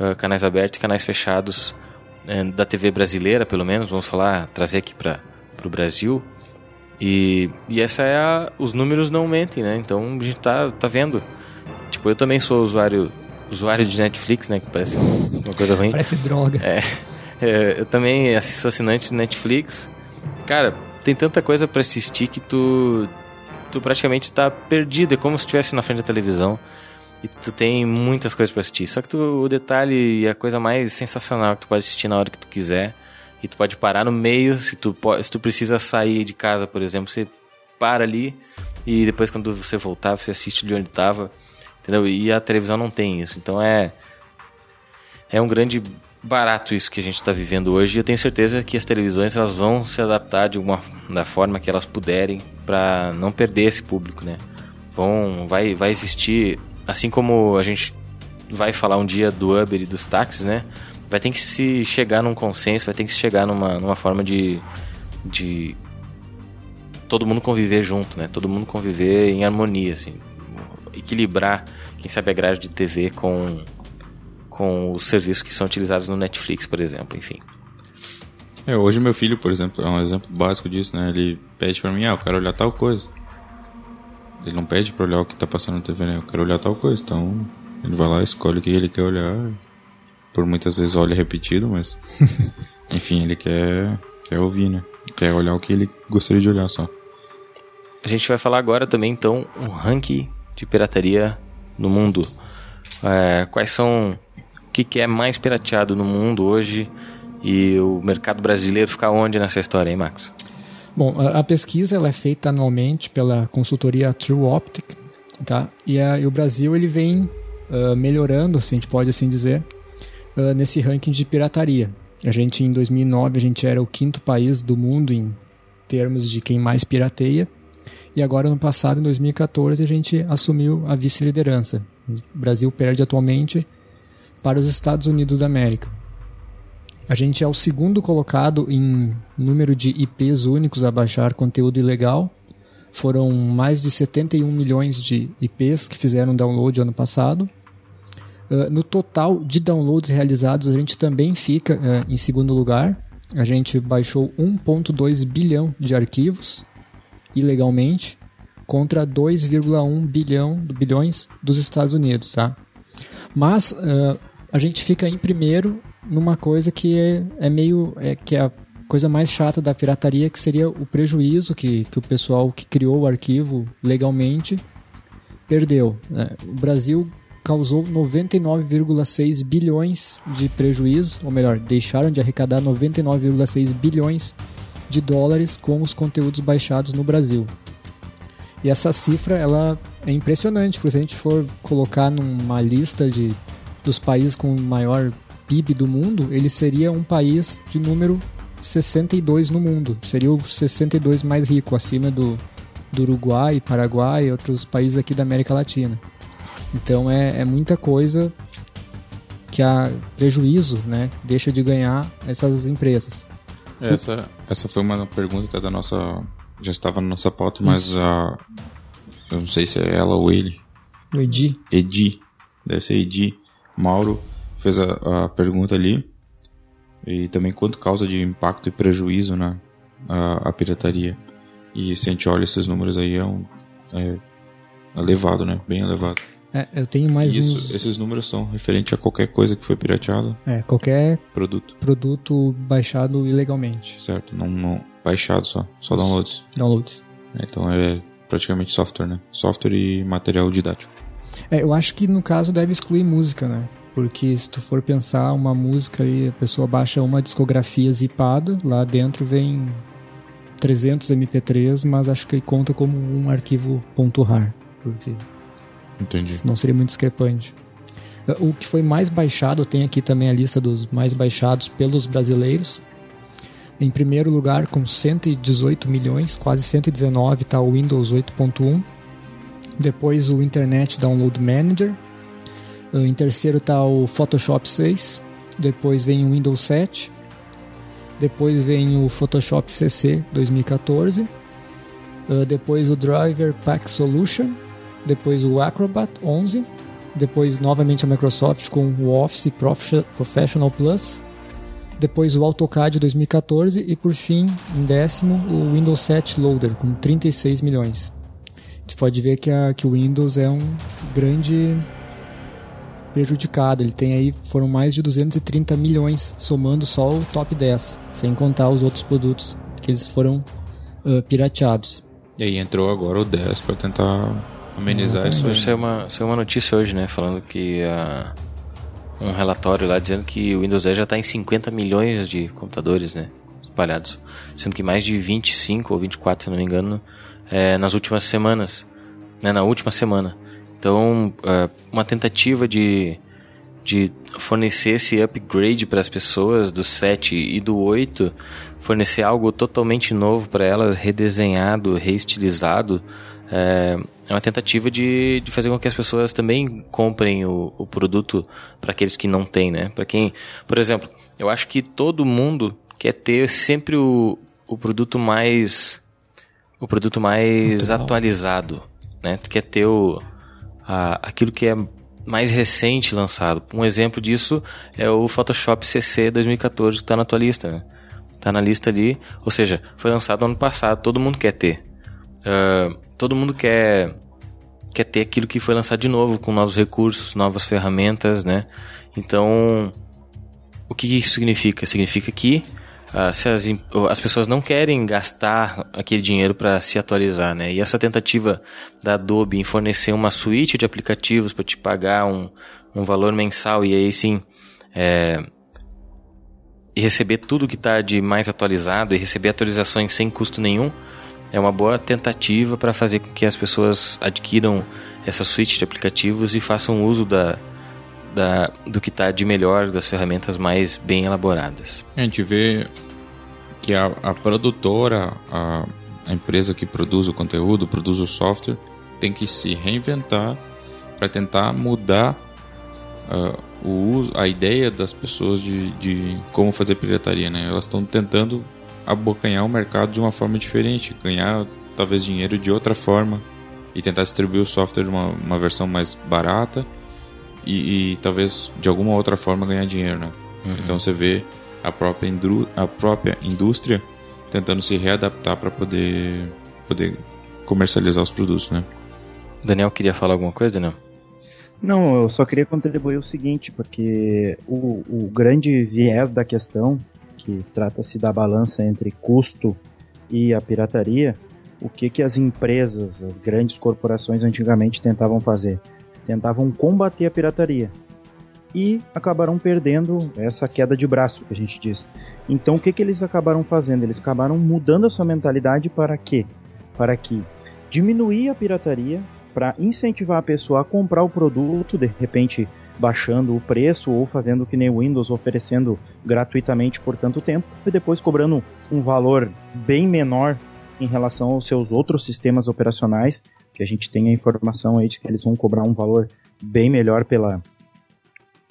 ah, canais abertos e canais fechados eh, da TV brasileira, pelo menos, vamos falar, trazer aqui para o Brasil. E, e essa é a, os números não mentem, né? Então a gente tá, tá vendo. Tipo, eu também sou usuário usuário de Netflix, né? Que parece uma coisa ruim. Parece droga. É, é, eu também sou assinante de Netflix. Cara, tem tanta coisa pra assistir que tu, tu praticamente tá perdido. É como se estivesse na frente da televisão. E tu tem muitas coisas pra assistir. Só que tu, o detalhe e a coisa mais sensacional que tu pode assistir na hora que tu quiser. E tu pode parar no meio. Se tu, se tu precisa sair de casa, por exemplo, você para ali. E depois, quando você voltar, você assiste de onde tava. Entendeu? E a televisão não tem isso. Então é é um grande barato isso que a gente está vivendo hoje eu tenho certeza que as televisões elas vão se adaptar de alguma da forma que elas puderem para não perder esse público, né? Vão vai vai existir assim como a gente vai falar um dia do Uber e dos táxis, né? Vai ter que se chegar num consenso, vai ter que se chegar numa, numa forma de, de todo mundo conviver junto, né? Todo mundo conviver em harmonia, assim, equilibrar, quem sabe a grade de TV com com os serviços que são utilizados no Netflix, por exemplo, enfim. É, hoje meu filho, por exemplo, é um exemplo básico disso, né? Ele pede pra mim, ah, eu quero olhar tal coisa. Ele não pede pra olhar o que tá passando na TV, né? Eu quero olhar tal coisa. Então, ele vai lá, escolhe o que ele quer olhar. Por muitas vezes olha repetido, mas... enfim, ele quer, quer ouvir, né? Quer olhar o que ele gostaria de olhar só. A gente vai falar agora também, então, um ranking de pirataria no mundo. É, quais são... Que, que é mais pirateado no mundo hoje e o mercado brasileiro fica onde nessa história, hein, Max? Bom, a, a pesquisa ela é feita anualmente pela consultoria True Optic, tá? E, a- e o Brasil ele vem ah, melhorando, se a gente pode assim dizer, ah, nesse ranking de pirataria. A gente em 2009 a gente era o quinto país do mundo em termos de quem mais pirateia. E agora no passado, em 2014, a gente assumiu a vice-liderança. O Brasil perde atualmente para os Estados Unidos da América. A gente é o segundo colocado em número de IPs únicos a baixar conteúdo ilegal. Foram mais de 71 milhões de IPs que fizeram download ano passado. Uh, no total de downloads realizados, a gente também fica uh, em segundo lugar. A gente baixou 1,2 bilhão de arquivos ilegalmente contra 2,1 bilhão bilhões dos Estados Unidos, tá? Mas uh, a gente fica em primeiro numa coisa que é, é meio é, que é a coisa mais chata da pirataria, que seria o prejuízo que, que o pessoal que criou o arquivo legalmente perdeu. né? O Brasil causou 99,6 bilhões de prejuízo, ou melhor, deixaram de arrecadar 99,6 bilhões de dólares com os conteúdos baixados no Brasil. E essa cifra ela é impressionante, porque se a gente for colocar numa lista de, dos países com maior PIB do mundo, ele seria um país de número 62 no mundo. Seria o 62 mais rico, acima do, do Uruguai, Paraguai e outros países aqui da América Latina. Então é, é muita coisa que a prejuízo né, deixa de ganhar essas empresas. Essa, essa foi uma pergunta até da nossa. Já estava na nossa pauta, mas a. Eu não sei se é ela ou ele. No Edi. Edi. Deve ser Edi. Mauro fez a, a pergunta ali. E também quanto causa de impacto e prejuízo na a, a pirataria. E se a gente olha esses números aí, é um. É elevado, né? Bem elevado. É, eu tenho mais Isso, uns. esses números são referentes a qualquer coisa que foi pirateada, É, qualquer produto, produto baixado ilegalmente. certo? Não, não baixado só, só downloads. Downloads. Então é praticamente software, né? Software e material didático. É, eu acho que no caso deve excluir música, né? Porque se tu for pensar uma música e a pessoa baixa uma discografia zipada, lá dentro vem 300 MP3, mas acho que conta como um arquivo .rar, porque Entendi. não seria muito discrepante. O que foi mais baixado, tem aqui também a lista dos mais baixados pelos brasileiros. Em primeiro lugar, com 118 milhões, quase 119, está o Windows 8.1. Depois o Internet Download Manager. Em terceiro está o Photoshop 6. Depois vem o Windows 7. Depois vem o Photoshop CC 2014. Uh, depois o Driver Pack Solution. Depois o Acrobat 11. Depois novamente a Microsoft com o Office Prof- Professional Plus. Depois o AutoCAD 2014 e por fim, em décimo, o Windows 7 Loader com 36 milhões. Você pode ver que, a, que o Windows é um grande prejudicado. Ele tem aí, foram mais de 230 milhões, somando só o top 10, sem contar os outros produtos que eles foram uh, pirateados. E aí entrou agora o 10 para tentar amenizar isso aí. Isso é uma, isso é uma notícia hoje, né? Falando que ah, um relatório lá dizendo que o Windows 10 já está em 50 milhões de computadores, né? Espalhados. Sendo que mais de 25 ou 24, se não me engano, é, nas últimas semanas. Né? Na última semana. Então, ah, uma tentativa de, de fornecer esse upgrade para as pessoas do 7 e do 8, fornecer algo totalmente novo para elas, redesenhado, reestilizado, é, é uma tentativa de, de fazer com que as pessoas também comprem o, o produto para aqueles que não têm, né? Para quem, por exemplo, eu acho que todo mundo quer ter sempre o, o produto mais o produto mais Atual. atualizado, né? Tu quer ter o, a, aquilo que é mais recente lançado. Um exemplo disso é o Photoshop CC 2014 que está na tua lista, né? Tá na lista ali, ou seja, foi lançado ano passado, todo mundo quer ter. Ah, todo mundo quer quer ter aquilo que foi lançado de novo, com novos recursos, novas ferramentas, né? Então, o que isso significa? Significa que ah, se as, as pessoas não querem gastar aquele dinheiro para se atualizar, né? E essa tentativa da Adobe em fornecer uma suíte de aplicativos para te pagar um, um valor mensal e aí sim é, e receber tudo que está de mais atualizado e receber atualizações sem custo nenhum é uma boa tentativa para fazer com que as pessoas adquiram essa suíte de aplicativos e façam uso da, da, do que está de melhor, das ferramentas mais bem elaboradas. A gente vê que a, a produtora, a, a empresa que produz o conteúdo, produz o software, tem que se reinventar para tentar mudar ah, o uso, a ideia das pessoas de, de como fazer pirataria, né? Elas estão tentando abocanhar o mercado de uma forma diferente, ganhar talvez dinheiro de outra forma e tentar distribuir o software de uma, uma versão mais barata e, e talvez de alguma outra forma ganhar dinheiro, né? Então você vê a própria, indru- a própria indústria tentando se readaptar para poder, poder comercializar os produtos, né? Daniel queria falar alguma coisa, Daniel? Não, eu só queria contribuir o seguinte, porque o, o grande viés da questão, que trata-se da balança entre custo e a pirataria, o que, que as empresas, as grandes corporações antigamente tentavam fazer? Tentavam combater a pirataria. E acabaram perdendo essa queda de braço que a gente diz. Então o que, que eles acabaram fazendo? Eles acabaram mudando a sua mentalidade para quê? Para que diminuir a pirataria, para incentivar a pessoa a comprar o produto, de repente baixando o preço ou fazendo que nem o Windows oferecendo gratuitamente por tanto tempo e depois cobrando um valor bem menor em relação aos seus outros sistemas operacionais, que a gente tem a informação aí de que eles vão cobrar um valor bem melhor pela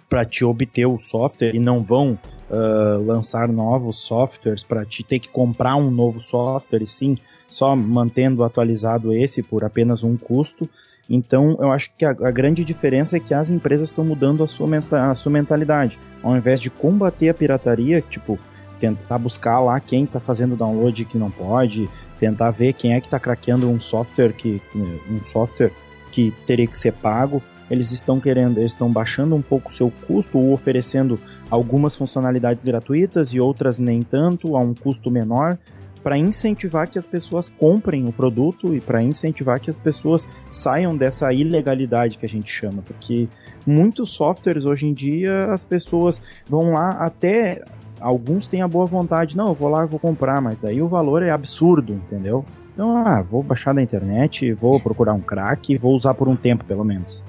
para te obter o software e não vão uh, lançar novos softwares para te ter que comprar um novo software e sim só mantendo atualizado esse por apenas um custo. Então, eu acho que a, a grande diferença é que as empresas estão mudando a sua, a sua mentalidade. Ao invés de combater a pirataria, tipo, tentar buscar lá quem está fazendo download que não pode, tentar ver quem é que está craqueando um software que um software que teria que ser pago. Eles estão querendo, eles estão baixando um pouco o seu custo ou oferecendo algumas funcionalidades gratuitas e outras nem tanto, a um custo menor, para incentivar que as pessoas comprem o produto e para incentivar que as pessoas saiam dessa ilegalidade que a gente chama, porque muitos softwares hoje em dia as pessoas vão lá até alguns têm a boa vontade, não, eu vou lá, eu vou comprar, mas daí o valor é absurdo, entendeu? Então, ah, vou baixar da internet, vou procurar um crack, vou usar por um tempo pelo menos.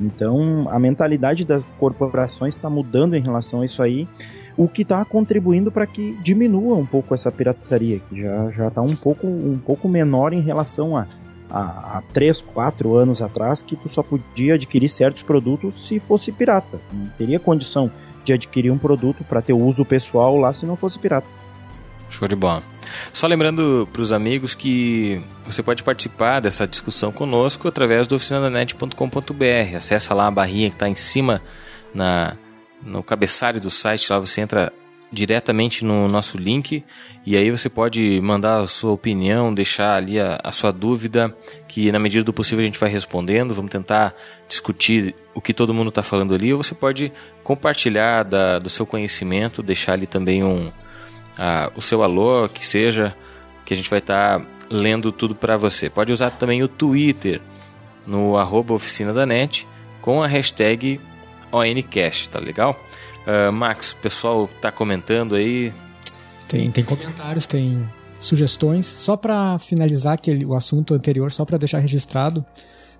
Então, a mentalidade das corporações está mudando em relação a isso aí o que está contribuindo para que diminua um pouco essa pirataria, que já já está um pouco um pouco menor em relação a há 3, 4 anos atrás que tu só podia adquirir certos produtos se fosse pirata. Não teria condição de adquirir um produto para ter uso pessoal lá se não fosse pirata. Show de bola. Só lembrando para os amigos que você pode participar dessa discussão conosco através do oficinadanet.com.br. Acesse lá a barrinha que está em cima na no cabeçalho do site, lá você entra diretamente no nosso link e aí você pode mandar a sua opinião, deixar ali a, a, sua dúvida, que na medida do possível a gente vai respondendo. Vamos tentar discutir o que todo mundo está falando ali. Ou você pode compartilhar da, do seu conhecimento, deixar ali também um, a, o seu alô, que seja, que a gente vai estar tá lendo tudo para você. Pode usar também o Twitter no arroba oficina da net com a hashtag ONCast, tá legal? Uh, Max, o pessoal tá comentando aí. Tem, tem comentários, tem sugestões. Só para finalizar aquele, o assunto anterior, só para deixar registrado,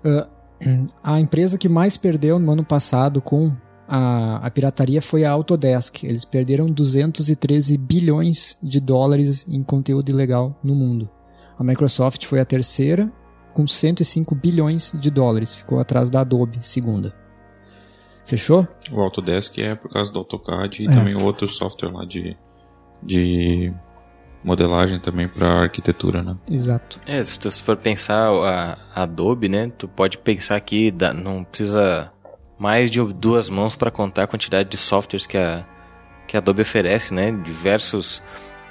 uh, a empresa que mais perdeu no ano passado com a, a, pirataria foi a Autodesk. Eles perderam 213 bilhões de dólares em conteúdo ilegal no mundo. A Microsoft foi a terceira, com 105 bilhões de dólares. Ficou atrás da Adobe, segunda. Fechou? O Autodesk é por causa do AutoCAD e é. também outro software lá de, de modelagem também para arquitetura, né? Exato. É, se tu for pensar a, a Adobe, né, tu pode pensar que dá, não precisa mais de duas mãos para contar a quantidade de softwares que a, que a Adobe oferece, né? Diversos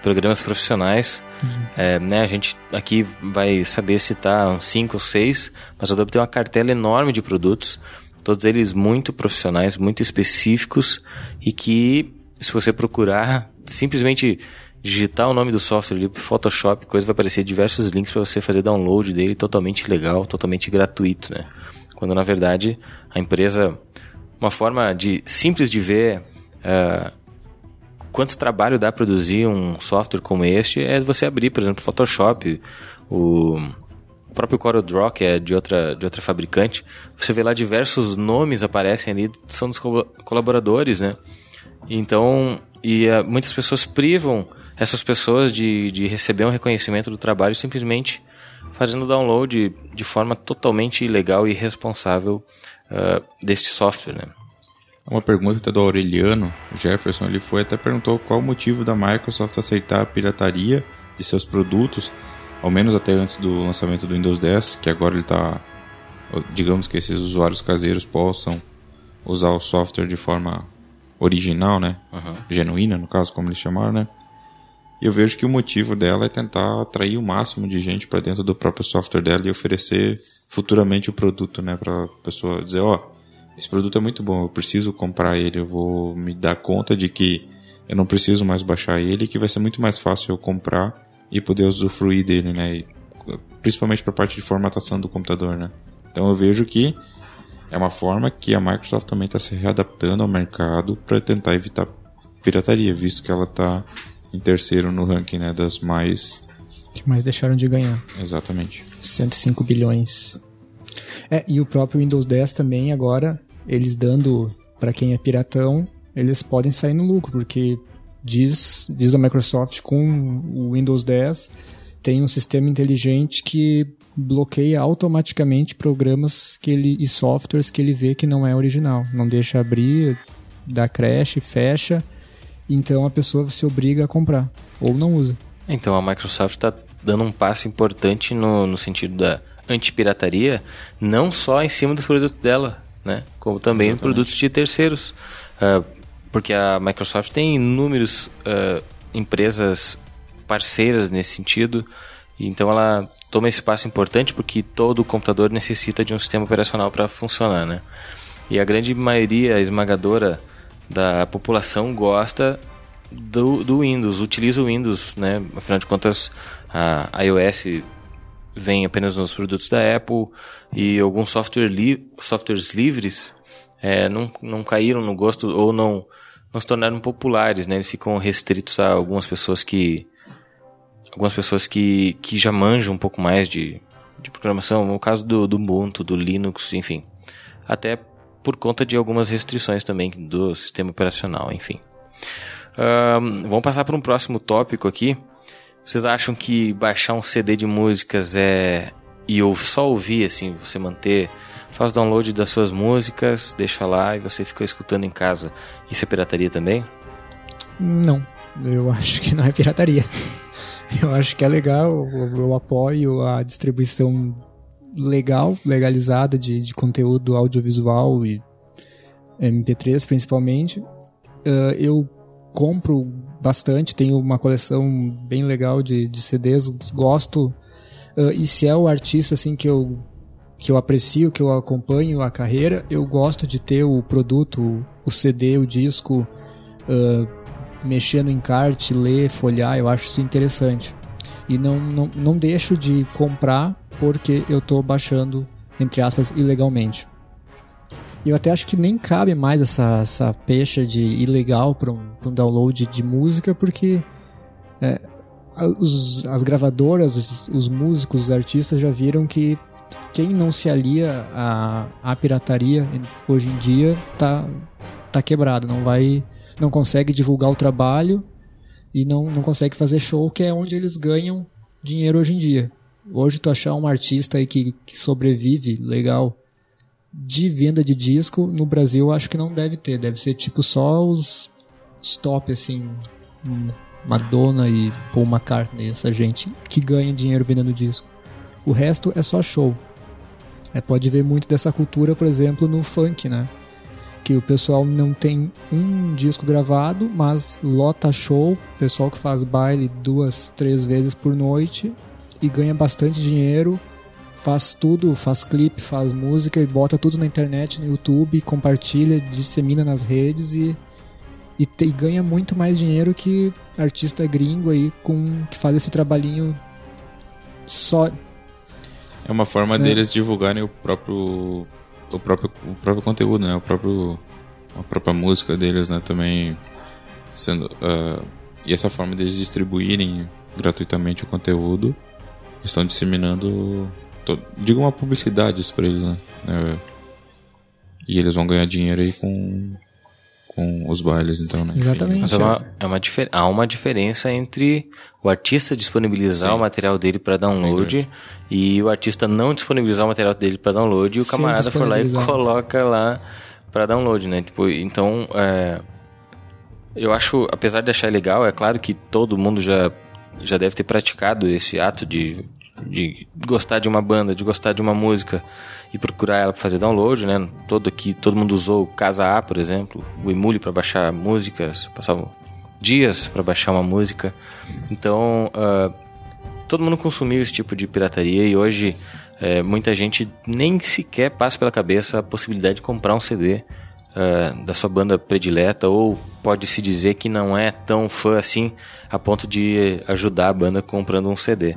programas profissionais. Uhum. É, né, a gente aqui vai saber citar uns 5 ou 6, mas a Adobe tem uma cartela enorme de produtos todos eles muito profissionais, muito específicos e que, se você procurar, simplesmente digitar o nome do software ali, Photoshop, coisa vai aparecer diversos links para você fazer download dele totalmente legal, totalmente gratuito, né? Quando na verdade a empresa, uma forma de simples de ver uh, quanto trabalho dá produzir um software como este é você abrir, por exemplo, Photoshop, o próprio CorelDRAW, que é de outra, de outra fabricante, você vê lá diversos nomes aparecem ali, são dos colaboradores, né? Então, e uh, muitas pessoas privam essas pessoas de, de receber um reconhecimento do trabalho simplesmente fazendo download de forma totalmente ilegal e irresponsável uh, deste software, né? Uma pergunta até do Aureliano Jefferson, ele foi até perguntou qual o motivo da Microsoft aceitar a pirataria de seus produtos ao menos até antes do lançamento do Windows 10, que agora ele está, digamos que esses usuários caseiros possam usar o software de forma original, né? Uhum. Genuína, no caso, como eles chamaram, né? E eu vejo que o motivo dela é tentar atrair o máximo de gente para dentro do próprio software dela e oferecer futuramente o produto, né? Para a pessoa dizer, ó, oh, esse produto é muito bom, eu preciso comprar ele, eu vou me dar conta de que eu não preciso mais baixar ele, que vai ser muito mais fácil eu comprar e poder usufruir dele, né? E, principalmente para a parte de formatação do computador, né? Então eu vejo que é uma forma que a Microsoft também está se readaptando ao mercado para tentar evitar pirataria, visto que ela está em terceiro no ranking né, das mais que mais deixaram de ganhar. Exatamente. 105 bilhões. É, e o próprio Windows 10 também agora eles dando para quem é piratão, eles podem sair no lucro, porque diz, diz a Microsoft com o Windows 10 tem um sistema inteligente que bloqueia automaticamente programas que ele, e softwares que ele vê que não é original. Não deixa abrir, dá crash, fecha Então a pessoa se obriga a comprar ou não usa. Então a Microsoft está dando um passo importante no, no sentido da antipirataria, não só em cima dos produtos dela, né? Como também em produtos de terceiros. Uh, porque a Microsoft tem inúmeras uh, empresas parceiras nesse sentido, então ela toma esse passo importante porque todo computador necessita de um sistema operacional para funcionar, né? E a grande maioria esmagadora da população gosta do, do Windows, utiliza o Windows, né? Afinal de contas, a iOS vem apenas nos produtos da Apple e alguns software li softwares livres é, não, não caíram no gosto ou não, não se tornaram populares, né? Eles ficam restritos a algumas pessoas que algumas pessoas que, que já manjam um pouco mais de, de programação, no caso do, do Ubuntu, do Linux, enfim. Até por conta de algumas restrições também do sistema operacional, enfim. Um, vamos passar para um próximo tópico aqui. Vocês acham que baixar um CD de músicas é e só ouvir assim, você manter, faz download das suas músicas, deixa lá e você fica escutando em casa. Isso é pirataria também? Não, eu acho que não é pirataria. Eu acho que é legal, eu, apoio a distribuição legal, legalizada de, de conteúdo audiovisual e MP3 principalmente. Uh, eu compro bastante, tenho uma coleção bem legal de, de CDs, gosto. Uh, e se é o artista assim que eu que eu aprecio, que eu acompanho a carreira, eu gosto de ter o produto, o CD, o disco, uh, mexer no encarte, ler, folhar, eu acho isso interessante. E não, não, não deixo de comprar porque eu estou baixando, entre aspas, ilegalmente. E eu até acho que nem cabe mais essa, essa pecha de ilegal para um, um download de música, porque é, os, as gravadoras, os, os, músicos, os artistas já viram que quem não se alia à, à pirataria hoje em dia tá, tá quebrado, não vai não consegue divulgar o trabalho e não, não consegue fazer show, que é onde eles ganham dinheiro hoje em dia. Hoje tu achar um artista aí que, que sobrevive legal de venda de disco no Brasil acho que não deve ter. Deve ser tipo só os, os top, assim. Madonna e Paul McCartney, essa gente que ganha dinheiro vendendo disco. O resto é só show. É, pode ver muito dessa cultura, por exemplo, no funk, né? Que o pessoal não tem um disco gravado, mas lota show, pessoal que faz baile duas, três vezes por noite e ganha bastante dinheiro faz tudo, faz clipe, faz música e bota tudo na internet, no YouTube, compartilha, dissemina nas redes e, e, te, e ganha muito mais dinheiro que artista gringo aí com que faz esse trabalhinho só. É uma forma é. deles divulgarem o próprio o próprio o próprio conteúdo, né? O próprio a própria música deles, né? Também sendo uh, e essa forma deles distribuírem gratuitamente o conteúdo estão disseminando diga uma publicidade pra eles, né? É, e eles vão ganhar dinheiro aí com, com os bailes, então, né? Exatamente. Mas é uma, é uma há uma diferença entre o artista disponibilizar Sim. o material dele para download é e o artista não disponibilizar o material dele para download e o camarada for lá e coloca lá para download, né? Tipo, então, é, eu acho, apesar de achar legal, é claro que todo mundo já já deve ter praticado esse ato de de gostar de uma banda, de gostar de uma música e procurar ela para fazer download, né? Todo aqui, todo mundo usou o Casa A, por exemplo, o Emule para baixar músicas, passavam dias para baixar uma música. Então, uh, todo mundo consumiu esse tipo de pirataria e hoje uh, muita gente nem sequer passa pela cabeça a possibilidade de comprar um CD uh, da sua banda predileta ou pode se dizer que não é tão fã assim a ponto de ajudar a banda comprando um CD.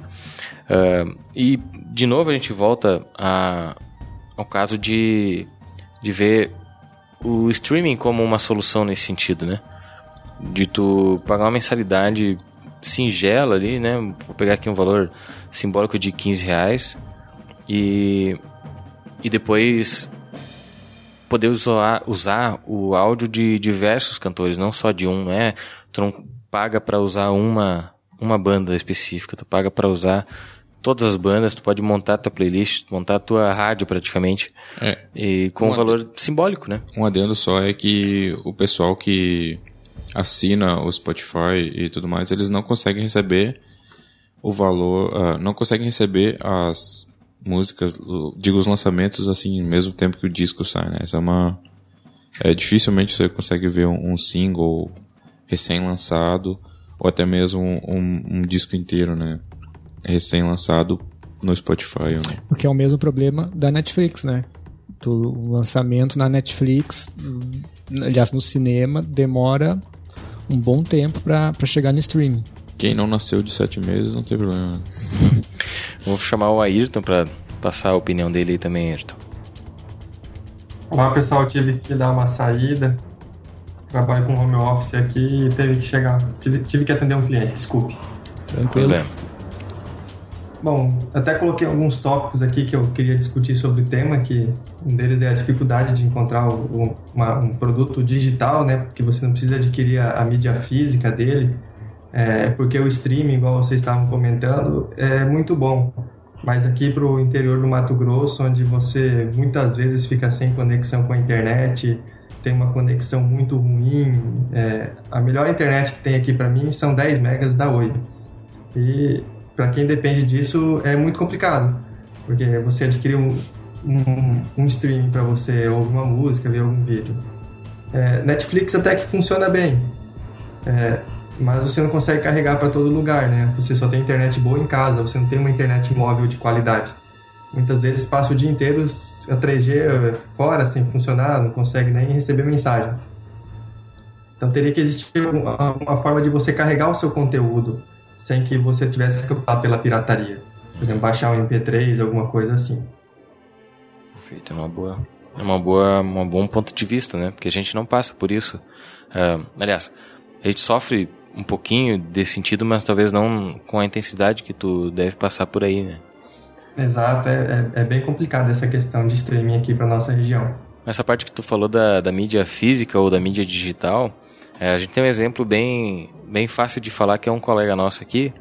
Uh, e, de novo, a gente volta a, ao caso de, de ver o streaming como uma solução nesse sentido, né? De tu pagar uma mensalidade singela ali, né? Vou pegar aqui um valor simbólico de 15 reais e, e depois poder usar, usar o áudio de diversos cantores, não só de um, né? Tu não paga para usar uma, uma banda específica, tu paga para usar todas as bandas, tu pode montar tua playlist, montar tua rádio praticamente. É. E com um, um valor simbólico, né? Um adendo só é que o pessoal que assina o Spotify e tudo mais, eles não conseguem receber o valor, uh, não conseguem receber as músicas, digo os lançamentos assim, mesmo tempo que o disco sai, né? Isso é uma é, dificilmente você consegue ver um, um single recém-lançado ou até mesmo um, um, um, disco inteiro, né? Recém-lançado no Spotify. Né? O que é o mesmo problema da Netflix, né? O lançamento na Netflix, aliás, no cinema, demora um bom tempo para chegar no streaming. Quem não nasceu de sete meses não tem problema. Né? Vou chamar o Ayrton para passar a opinião dele aí também, Ayrton. Olá pessoal, tive que dar uma saída. Trabalho com home office aqui e teve que chegar. Tive, tive que atender um cliente, desculpe. Tranquilo. Bom, até coloquei alguns tópicos aqui que eu queria discutir sobre o tema, que um deles é a dificuldade de encontrar o, uma, um produto digital, né? Porque você não precisa adquirir a, a mídia física dele, é, porque o streaming, igual vocês estavam comentando, é muito bom. Mas aqui para o interior do Mato Grosso, onde você muitas vezes fica sem conexão com a internet, tem uma conexão muito ruim, é, a melhor internet que tem aqui para mim são 10 megas da Oi. E para quem depende disso é muito complicado, porque você adquirir um, um, um streaming para você ouvir uma música, ver algum vídeo. É, Netflix até que funciona bem, é, mas você não consegue carregar para todo lugar, né? Você só tem internet boa em casa, você não tem uma internet móvel de qualidade. Muitas vezes passa o dia inteiro a 3G fora sem funcionar, não consegue nem receber mensagem. Então teria que existir uma forma de você carregar o seu conteúdo sem que você tivesse que optar pela pirataria. Por exemplo, baixar um MP3, alguma coisa assim. Perfeito, é uma boa, é uma boa, um bom ponto de vista, né? Porque a gente não passa por isso. Uh, aliás, a gente sofre um pouquinho desse sentido, mas talvez não com a intensidade que tu deve passar por aí, né? Exato, é, é, é bem complicada essa questão de streaming aqui para nossa região. Essa parte que tu falou da, da mídia física ou da mídia digital, é, a gente tem um exemplo bem, bem fácil de falar que é um colega nosso aqui,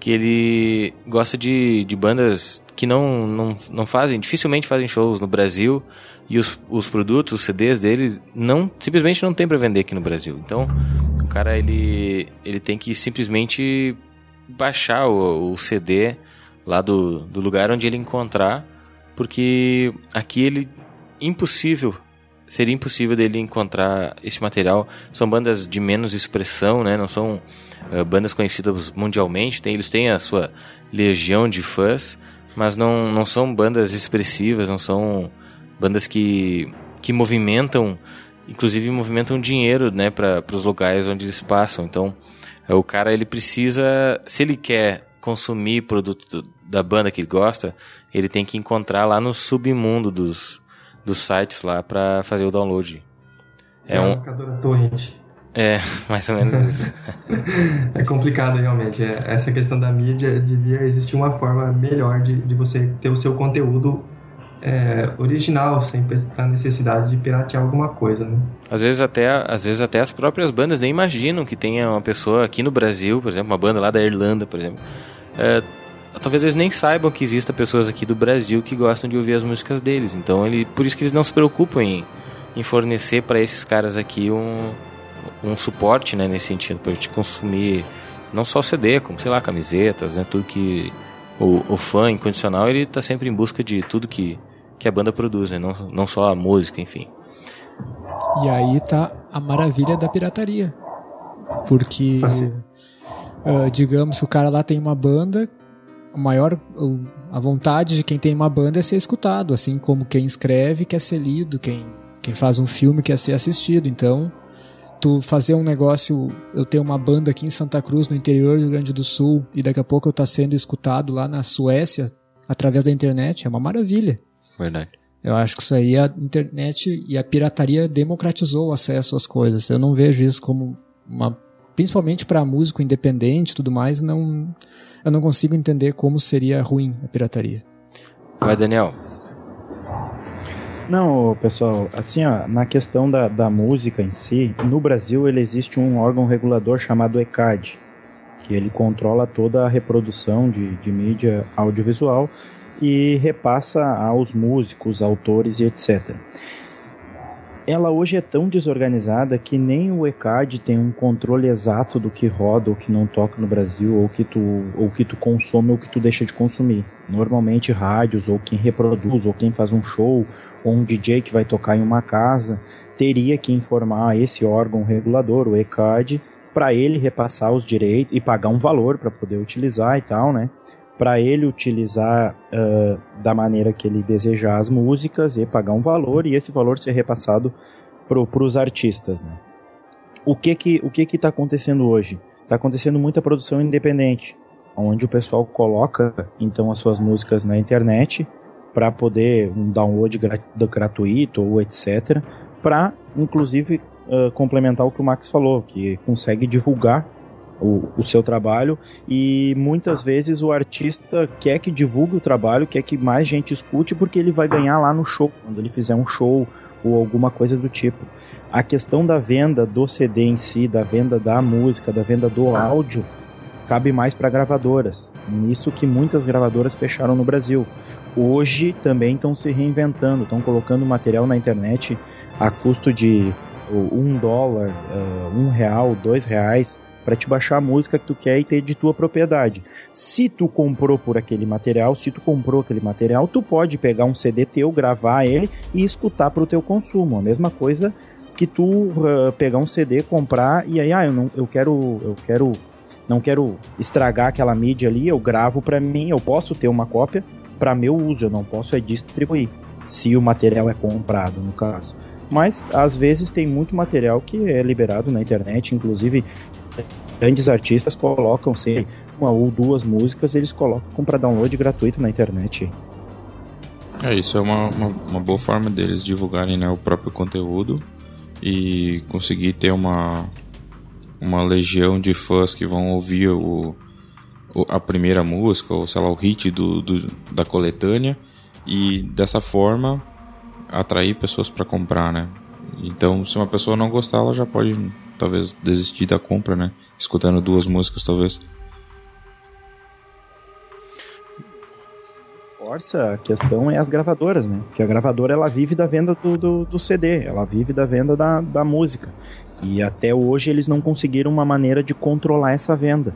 que ele gosta de, de bandas que não, não, não fazem, dificilmente fazem shows no Brasil e os, os produtos, os CDs dele, não, simplesmente não tem para vender aqui no Brasil. Então, o cara ele, ele tem que simplesmente baixar o, o CD lá do, do lugar onde ele encontrar, porque aqui ele impossível seria impossível dele encontrar esse material. São bandas de menos expressão, né? Não são uh, bandas conhecidas mundialmente. Tem, eles têm a sua legião de fãs, mas não, não são bandas expressivas, não são bandas que, que movimentam, inclusive movimentam dinheiro, né? Para os lugares onde eles passam. Então, uh, o cara ele precisa, se ele quer consumir produto da banda que ele gosta, ele tem que encontrar lá no submundo dos dos sites lá para fazer o download. É, é um torrent. É, mais ou menos isso. é complicado realmente. É, essa questão da mídia devia existir uma forma melhor de, de você ter o seu conteúdo é, original, sem a necessidade de piratear alguma coisa, né? Às vezes até, às vezes até as próprias bandas nem imaginam que tenha uma pessoa aqui no Brasil, por exemplo, uma banda lá da Irlanda, por exemplo, é, talvez eles nem saibam que exista pessoas aqui do Brasil que gostam de ouvir as músicas deles. Então, ele, por isso que eles não se preocupam em, em fornecer para esses caras aqui um, um suporte, né, nesse sentido, para a gente consumir não só o CD, como, sei lá, camisetas, né, tudo que o, o fã incondicional, ele está sempre em busca de tudo que, que a banda produz, né, não, não só a música, enfim. E aí tá a maravilha da pirataria. Porque, uh, digamos que o cara lá tem uma banda a maior a vontade de quem tem uma banda é ser escutado, assim como quem escreve quer ser lido, quem, quem faz um filme quer ser assistido. Então, tu fazer um negócio, eu tenho uma banda aqui em Santa Cruz, no interior do Rio Grande do Sul, e daqui a pouco eu tá sendo escutado lá na Suécia através da internet, é uma maravilha. Verdade. Eu acho que isso aí a internet e a pirataria democratizou o acesso às coisas. Eu não vejo isso como uma principalmente para músico independente e tudo mais, não eu não consigo entender como seria ruim a pirataria. Vai, Daniel. Não, pessoal, assim, ó, na questão da, da música em si, no Brasil ele existe um órgão regulador chamado ECAD, que ele controla toda a reprodução de, de mídia audiovisual e repassa aos músicos, autores e etc. ela hoje é tão desorganizada que nem o ECAD tem um controle exato do que roda ou que não toca no Brasil, ou que tu, ou que tu consome ou que tu deixa de consumir. Normalmente rádios, ou quem reproduz, ou quem faz um show, ou um DJ que vai tocar em uma casa, teria que informar esse órgão regulador, o ECAD, para ele repassar os direitos e pagar um valor para poder utilizar e tal, né? Para ele utilizar uh, da maneira que ele desejar as músicas e pagar um valor e esse valor ser repassado para os artistas, né? O que que o que que está acontecendo hoje? Está acontecendo muita produção independente, onde o pessoal coloca então as suas músicas na internet para poder um download gratuito ou etc. Para inclusive uh, complementar o que o Max falou, que consegue divulgar o, o, seu trabalho e muitas vezes o artista quer que divulgue o trabalho, quer que mais gente escute porque ele vai ganhar lá no show, quando ele fizer um show ou alguma coisa do tipo. A questão da venda do CD em si, da venda da música, da venda do áudio, cabe mais para gravadoras. Nisso que muitas gravadoras fecharam no Brasil. Hoje também estão se reinventando, estão colocando material na internet a custo de um dólar, uh, um real, dois reais para te baixar a música que tu quer e ter de tua propriedade. Se tu comprou por aquele material, se tu comprou aquele material, tu pode pegar um CD teu, gravar ele e escutar para o teu consumo. A mesma coisa que tu uh, pegar um CD, comprar e aí, ah, eu não, eu quero, eu quero, não quero estragar aquela mídia ali, eu gravo para mim, eu posso ter uma cópia para meu uso, eu não posso é distribuir. Se o material é comprado, no caso. Mas às vezes tem muito material que é liberado na internet, inclusive grandes artistas colocam, sei, uma ou duas músicas, eles colocam para download gratuito na internet. É, isso é uma, uma, uma, boa forma deles divulgarem né, o próprio conteúdo e conseguir ter uma, uma legião de fãs que vão ouvir o, o a primeira música, ou sei lá, o hit do, do da coletânea, e dessa forma atrair pessoas para comprar, né? Então, se uma pessoa não gostar, ela já pode talvez desistir da compra, né? Escutando duas músicas, talvez. Força, a questão é as gravadoras, né? Que a gravadora ela vive da venda do, do, do, CD, ela vive da venda da, da música. E até hoje eles não conseguiram uma maneira de controlar essa venda.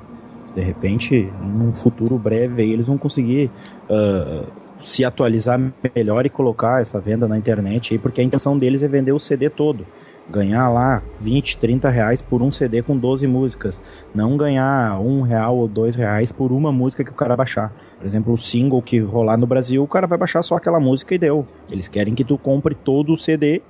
De repente, num futuro breve, aí, eles vão conseguir uh, se atualizar melhor e colocar essa venda na internet aí, porque a intenção deles é vender o CD todo. Ganhar lá 20, 30 reais por um CD com 12 músicas. Não ganhar um real ou dois reais por uma música que o cara baixar. Por exemplo, o single que rolar no Brasil, o cara vai baixar só aquela música e deu. Eles querem que tu compre todo o CD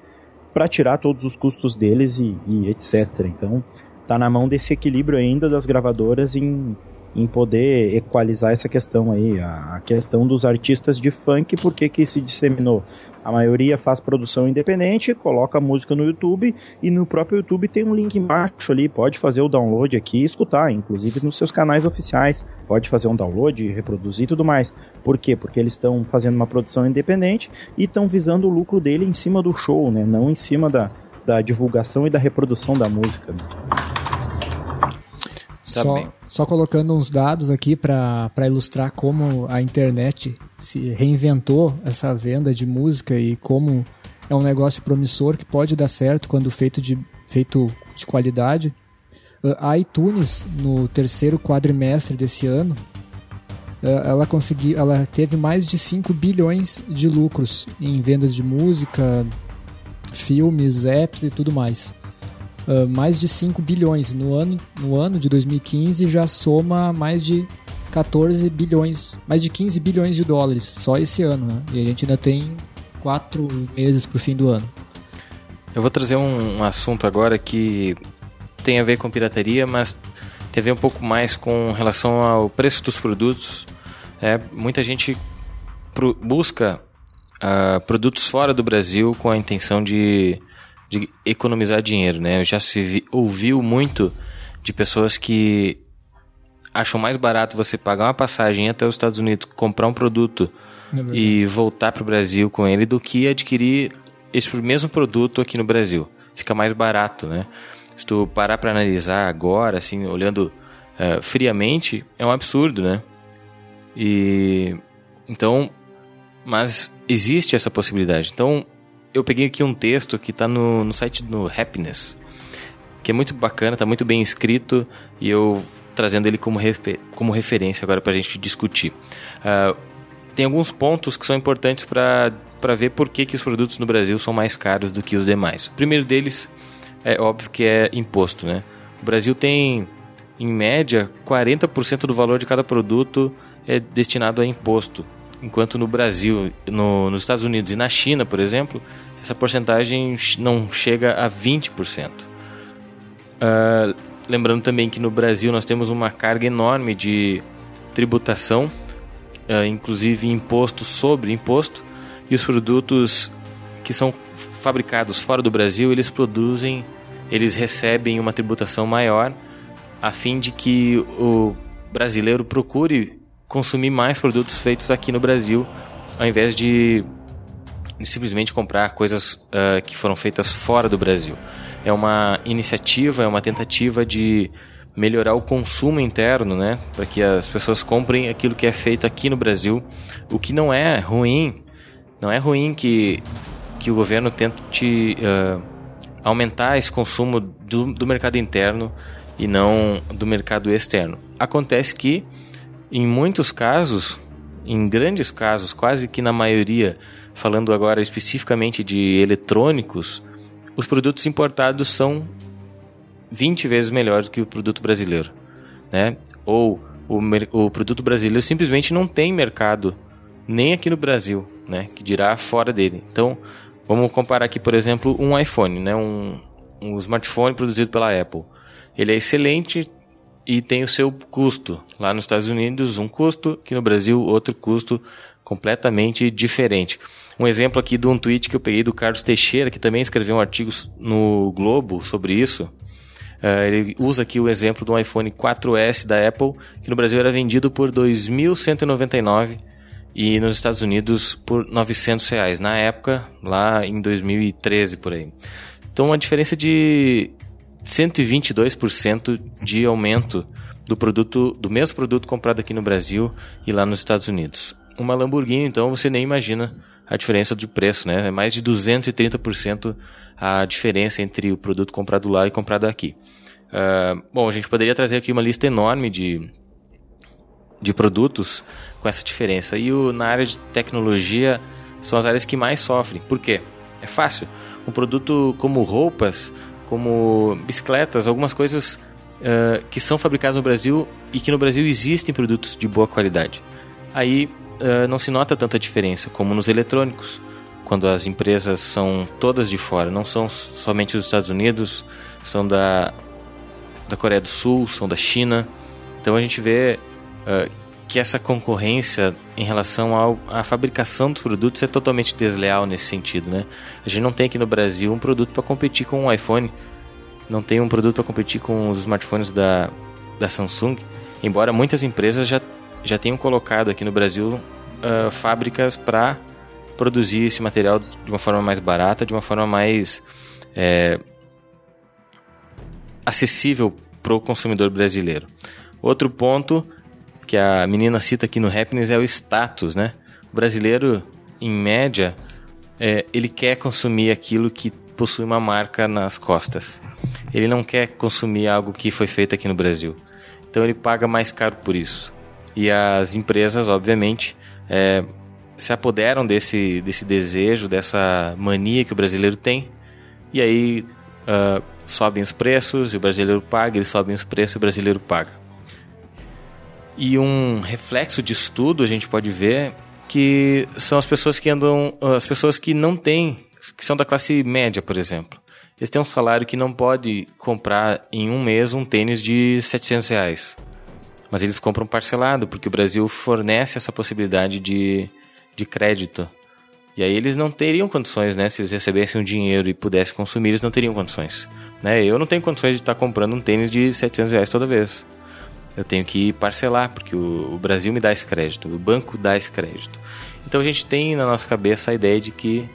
para tirar todos os custos deles e, e etc. Então, tá na mão desse equilíbrio ainda das gravadoras em em poder equalizar essa questão aí, a, questão dos artistas de funk, por que que se disseminou? A maioria faz produção independente, coloca música no YouTube e no próprio YouTube tem um link embaixo ali, pode fazer o download aqui e escutar, inclusive nos seus canais oficiais. Pode fazer um download, reproduzir e tudo mais. Por quê? Porque eles estão fazendo uma produção independente e estão visando o lucro dele em cima do show, né? Não em cima da, da divulgação e da reprodução da música. Né? Só, só colocando uns dados aqui para ilustrar como a internet se reinventou essa venda de música e como é um negócio promissor que pode dar certo quando feito de, feito de qualidade. A iTunes, no terceiro quadrimestre desse ano, ela conseguiu, ela teve mais de 5 bilhões de lucros em vendas de música, filmes, apps e tudo mais uh, mais de 5 bilhões. No ano, no ano de 2015 já soma mais de 14 bilhões, mais de 15 bilhões de dólares só esse ano. Né? E a gente ainda tem 4 meses para o fim do ano. Eu vou trazer um, um assunto agora que tem a ver com pirataria, mas tem a ver um pouco mais com relação ao preço dos produtos. É, muita gente pro, busca uh, produtos fora do Brasil com a intenção de de economizar dinheiro, né? Eu já se vi, ouviu muito de pessoas que acham mais barato você pagar uma passagem até os Estados Unidos, comprar um produto é e voltar para o Brasil com ele do que adquirir esse mesmo produto aqui no Brasil. Fica mais barato, né? Se tu parar para analisar agora, assim, olhando uh, friamente, é um absurdo, né? E então, mas existe essa possibilidade. Então, eu peguei aqui um texto que está no, no site do Happiness, que é muito bacana, está muito bem escrito e eu trazendo ele como, refer como referência agora para a gente discutir. Uh, tem alguns pontos que são importantes para ver por que, que os produtos no Brasil são mais caros do que os demais. O primeiro deles é óbvio que é imposto, né? O Brasil tem, em média, 40% do valor de cada produto é destinado a imposto. Enquanto no Brasil, no, nos Estados Unidos e na China, por exemplo, essa porcentagem não chega a 20%. Uh, ah, lembrando também que no Brasil nós temos uma carga enorme de tributação, uh, inclusive imposto sobre imposto, e os produtos que são fabricados fora do Brasil, eles produzem, eles recebem uma tributação maior, a fim de que o brasileiro procure consumir mais produtos feitos aqui no Brasil, ao invés de simplesmente comprar coisas uh, que foram feitas fora do Brasil. É uma iniciativa, é uma tentativa de melhorar o consumo interno, né, para que as pessoas comprem aquilo que é feito aqui no Brasil, o que não é ruim. Não é ruim que que o governo tente uh, aumentar esse consumo do, do mercado interno e não do mercado externo. Acontece que em muitos casos, em grandes casos, quase que na maioria, falando agora especificamente de eletrônicos, os produtos importados são 20 vezes melhores do que o produto brasileiro, né? Ou o, o produto brasileiro simplesmente não tem mercado nem aqui no Brasil, né? Que dirá fora dele. Então, vamos comparar aqui, por exemplo, um iPhone, né? Um, um smartphone produzido pela Apple. Ele é excelente, e tem o seu custo. Lá nos Estados Unidos, um custo, aqui no Brasil, outro custo completamente diferente. Um exemplo aqui de um tweet que eu peguei do Carlos Teixeira, que também escreveu um artigo no Globo sobre isso. Uh, ele usa aqui o exemplo do iPhone 4S da Apple, que no Brasil era vendido por 2.199 e nos Estados Unidos por 900 reais. Na época, lá em 2013 por aí. Então, uma diferença de 122% de aumento do produto do mesmo produto comprado aqui no Brasil e lá nos Estados Unidos. Uma Lamborghini, então, você nem imagina a diferença de preço, né? É mais de 230% a diferença entre o produto comprado lá e comprado aqui. Uh, bom, a gente poderia trazer aqui uma lista enorme de, de produtos com essa diferença. E o, na área de tecnologia são as áreas que mais sofrem. Por quê? É fácil. Um produto como roupas como bicicletas, algumas coisas uh, que são fabricadas no Brasil e que no Brasil existem produtos de boa qualidade. Aí uh, não se nota tanta diferença como nos eletrônicos, quando as empresas são todas de fora, não são somente dos Estados Unidos, são da, da Coreia do Sul, são da China. Então a gente vê uh, que essa concorrência em relação ao, à fabricação dos produtos é totalmente desleal nesse sentido, né? A gente não tem aqui no Brasil um produto para competir com o iPhone, não tem um produto para competir com os smartphones da, da Samsung, embora muitas empresas já, já tenham colocado aqui no Brasil uh, fábricas para produzir esse material de uma forma mais barata, de uma forma mais é, acessível para o consumidor brasileiro. Outro ponto que a menina cita aqui no Happiness é o status, né? O brasileiro, em média, é, ele quer consumir aquilo que possui uma marca nas costas. Ele não quer consumir algo que foi feito aqui no Brasil. Então ele paga mais caro por isso. E as empresas, obviamente, é, se apoderam desse, desse desejo, dessa mania que o brasileiro tem. E aí uh, sobem os preços e o brasileiro paga, eles sobem os preços e o brasileiro paga. E um reflexo de estudo a gente pode ver que são as pessoas que andam, as pessoas que não têm, que são da classe média, por exemplo. Eles têm um salário que não pode comprar em um mês um tênis de 700 reais. Mas eles compram parcelado, porque o Brasil fornece essa possibilidade de, de crédito. E aí eles não teriam condições, né? Se eles recebessem o dinheiro e pudessem consumir, eles não teriam condições. Né? Eu não tenho condições de estar comprando um tênis de 700 reais toda vez eu tenho que parcelar, porque o, o, Brasil me dá esse crédito, o banco dá esse crédito. Então a gente tem na nossa cabeça a ideia de que.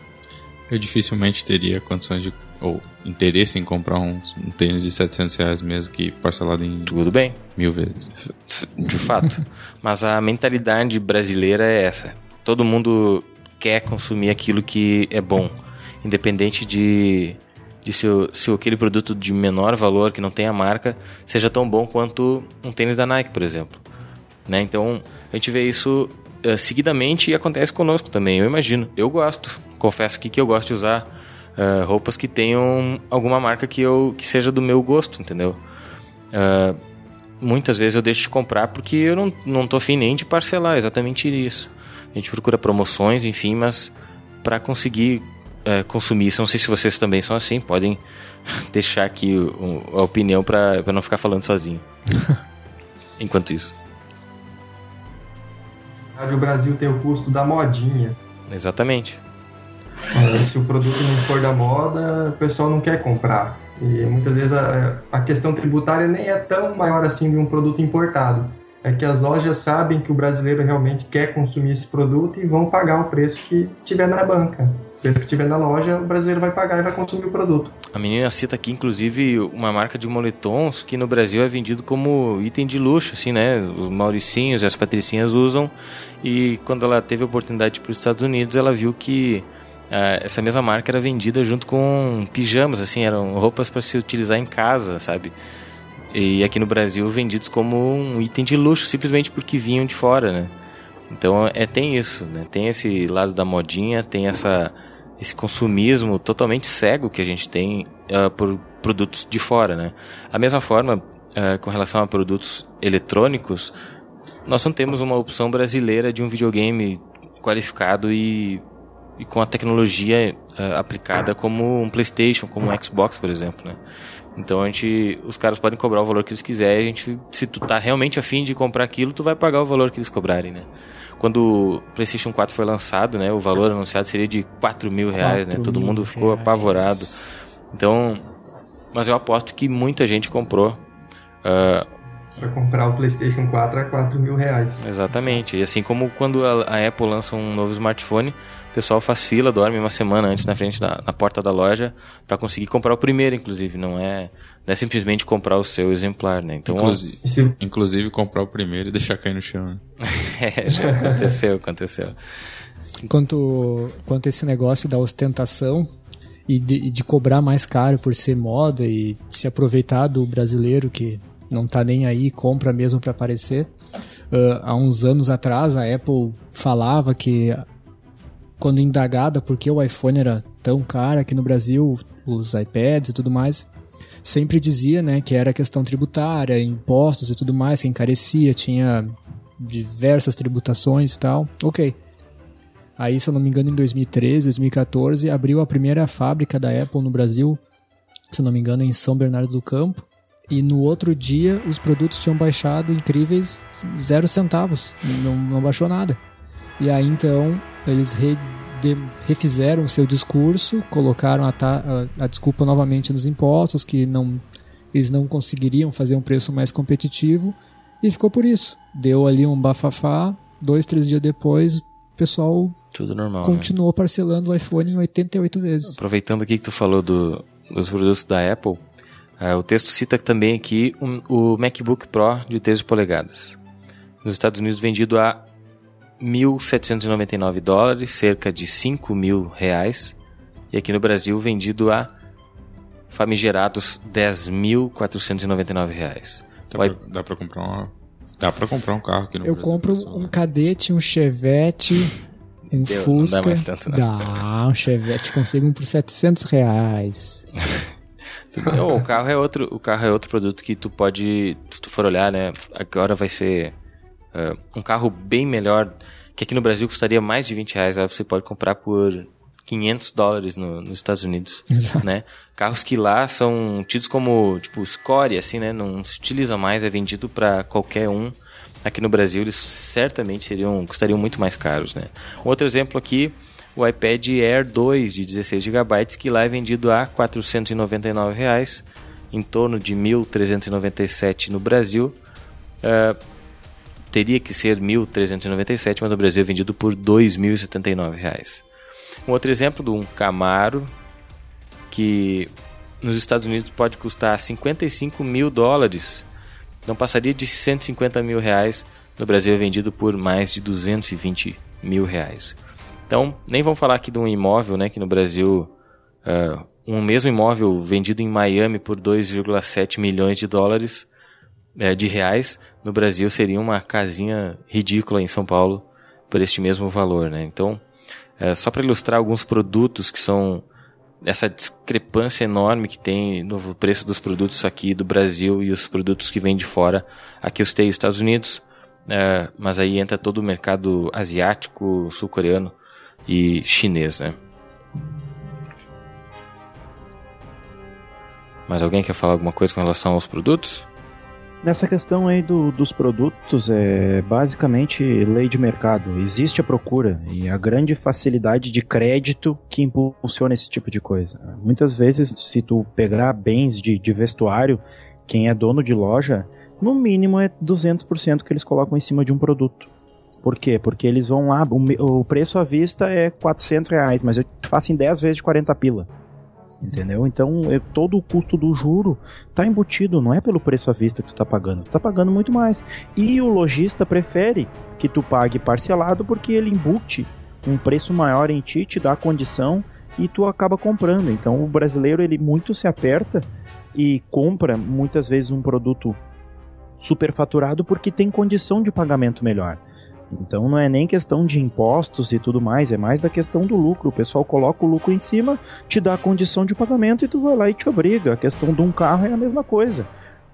Eu dificilmente teria condições de. ou interesse em comprar um, um tênis de 700 reais mesmo que parcelado em. Tudo bem. Mil vezes. De fato. Mas a mentalidade brasileira é essa. Todo mundo quer consumir aquilo que é bom. independente de, de se, se aquele produto de menor valor, que não tem a marca, seja tão bom quanto um tênis da Nike, por exemplo. Né? Então, a gente vê isso uh, seguidamente e acontece conosco também, eu imagino. Eu gosto, confesso que, que eu gosto de usar uh, roupas que tenham alguma marca que, eu, que seja do meu gosto, entendeu? Uh, muitas vezes eu deixo de comprar porque eu não, não tô afim nem de parcelar, exatamente isso. A gente procura promoções, enfim, mas para conseguir é, consumir isso, não sei se vocês também são assim, podem deixar aqui o, a opinião para não ficar falando sozinho. Enquanto isso. O Brasil tem o custo da modinha. Exatamente. É, se o produto não for da moda, o pessoal não quer comprar. E muitas vezes a, a questão tributária nem é tão maior assim de um produto importado. É que as lojas sabem que o brasileiro realmente quer consumir esse produto e vão pagar o preço que tiver na banca. O preço que tiver na loja, o brasileiro vai pagar e vai consumir o produto. A menina cita aqui, inclusive, uma marca de moletons que no Brasil é vendido como item de luxo, assim, né? Os mauricinhos e as patricinhas usam. E quando ela teve a oportunidade para os Estados Unidos, ela viu que essa mesma marca era vendida junto com pijamas, assim, eram roupas para se utilizar em casa, sabe? E aqui no Brasil vendidos como um item de luxo, simplesmente porque vinham de fora, né? Então é tem isso, né? Tem esse lado da modinha, tem essa esse consumismo totalmente cego que a gente tem uh, por produtos de fora, né? A mesma forma uh, com relação a produtos eletrônicos, nós não temos uma opção brasileira de um videogame qualificado e e com a tecnologia uh, aplicada como um PlayStation, como um Xbox, por exemplo, né? Então a gente, os caras podem cobrar o valor que eles quiserem. A gente, se tu tá realmente afim de comprar aquilo, tu vai pagar o valor que eles cobrarem, né? Quando o PlayStation 4 foi lançado, né, o valor anunciado seria de 4 mil reais, 4 né? Todo mundo ficou reais. apavorado. Então, mas eu aposto que muita gente comprou. Uh, para comprar o PlayStation 4 a 4 mil reais. Exatamente. E assim como quando a, a Apple lança um novo smartphone, o pessoal faz fila, dorme uma semana antes na frente da na porta da loja para conseguir comprar o primeiro, inclusive. Não é, não é simplesmente comprar o seu exemplar, né? Então, inclusive, inclusive comprar o primeiro e deixar cair no chão. Né? é, já aconteceu, aconteceu. Quanto, quanto esse negócio da ostentação e de, de, cobrar mais caro por ser moda e se aproveitar do brasileiro que não tá nem aí, compra mesmo para aparecer. Uh, há uns anos atrás a Apple falava que quando indagada por que o iPhone era tão caro aqui no Brasil, os iPads e tudo mais, sempre dizia né, que era questão tributária, impostos e tudo mais, que encarecia, tinha diversas tributações e tal. Ok. Aí, se eu não me engano, em 2013, 2014, abriu a primeira fábrica da Apple no Brasil, se eu não me engano, em São Bernardo do Campo. E no outro dia, os produtos tinham baixado incríveis zero centavos. Não, não baixou nada. E aí então eles re, de, refizeram o seu discurso, colocaram a, a, a, desculpa novamente nos impostos, que não, eles não conseguiriam fazer um preço mais competitivo, e ficou por isso. Deu ali um bafafá, dois, três dias depois, o pessoal Tudo normal, continuou né? parcelando o iPhone em 88 vezes. Aproveitando aqui que tu falou do, dos produtos da Apple, uh, o texto cita também aqui um, o MacBook Pro de 13 polegadas. Nos Estados Unidos vendido a 1.799 dólares, cerca de 5 mil reais. E aqui no Brasil vendido a famigerados 10.499 reais. Dá, pra, dá pra comprar uma, dá pra comprar um carro aqui no Eu Brasil. Eu compro um cadete, um chevette, um Deu, Fusca. Não dá mais tanto, não. Dá, um chevette consigo um por 700 reais. não, o carro é outro, o carro é outro produto que tu pode, se tu for olhar, né, agora vai ser Uh, um carro bem melhor, que aqui no Brasil custaria mais de 20 reais, aí você pode comprar por 500 dólares no, nos Estados Unidos, Exato. né? Carros que lá são tidos como, tipo, escória, assim, né? Não se utiliza mais, é vendido para qualquer um. Aqui no Brasil eles certamente seriam, custariam muito mais caros, né? Outro exemplo aqui, o iPad Air 2 de 16 GB, que lá é vendido a 499 reais, em torno de 1.397 no Brasil. Uh, teria que ser 1.397, mas no Brasil é vendido por R$ 2.079. Um outro exemplo de um Camaro que nos Estados Unidos pode custar 55 mil dólares, não passaria de 150 mil reais, no Brasil é vendido por mais de 220 mil reais. Então, nem vamos falar aqui de um imóvel, né, que no Brasil Uh, um mesmo imóvel vendido em Miami por 2,7 milhões de dólares é, de reais, no Brasil seria uma casinha ridícula em São Paulo por este mesmo valor, né? Então, é, só para ilustrar alguns produtos que são essa discrepância enorme que tem no preço dos produtos aqui do Brasil e os produtos que vêm de fora. Aqui eu citei Estados Unidos, é, mas aí entra todo o mercado asiático, sul-coreano e chinês, né? Mas alguém quer falar alguma coisa com relação aos produtos? Nessa questão aí do, dos produtos, é basicamente lei de mercado. Existe a procura e a grande facilidade de crédito que impulsiona esse tipo de coisa. Muitas vezes, se tu pegar bens de, de vestuário, quem é dono de loja, no mínimo é 200% que eles colocam em cima de um produto. Por quê? Porque eles vão lá, o, preço à vista é 400 reais, mas eu faço em 10 vezes de 40 pila entendeu? Então é, todo o custo do juro está embutido, não é pelo preço à vista que tu está pagando, tu está pagando muito mais. E o lojista prefere que tu pague parcelado porque ele embute um preço maior em ti, te dá condição e tu acaba comprando. Então o brasileiro ele muito se aperta e compra muitas vezes um produto superfaturado porque tem condição de pagamento melhor. Então não é nem questão de impostos e tudo mais, é mais da questão do lucro. O pessoal coloca o lucro em cima, te dá a condição de pagamento e tu vai lá e te obriga. A questão de um carro é a mesma coisa.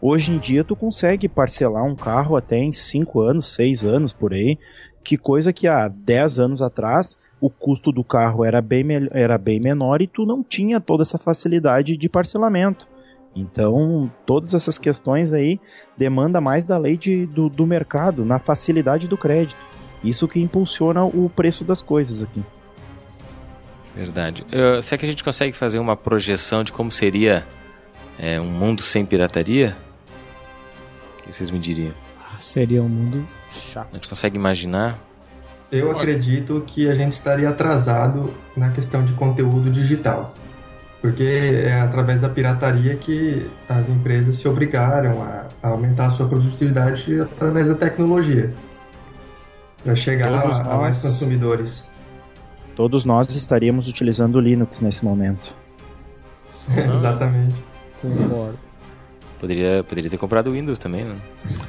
Hoje em dia tu consegue parcelar um carro até em 5 anos, 6 anos por aí, que coisa que há 10 anos atrás o custo do carro era bem, era bem menor e tu não tinha toda essa facilidade de parcelamento. Então, todas essas questões aí demanda mais da lei de, do, do mercado, na facilidade do crédito. Isso que impulsiona o preço das coisas aqui. Verdade. Uh, será que a gente consegue fazer uma projeção de como seria é, um mundo sem pirataria? O que vocês me diriam? Ah, seria um mundo chato. A gente consegue imaginar? Eu acredito que a gente estaria atrasado na questão de conteúdo digital porque é através da pirataria que as empresas se obrigaram a, a aumentar a sua produtividade através da tecnologia para chegar a, nós, a, mais consumidores. Todos nós estaríamos utilizando o Linux nesse momento. Exatamente. Concordo. Poderia, poderia ter comprado o Windows também, né?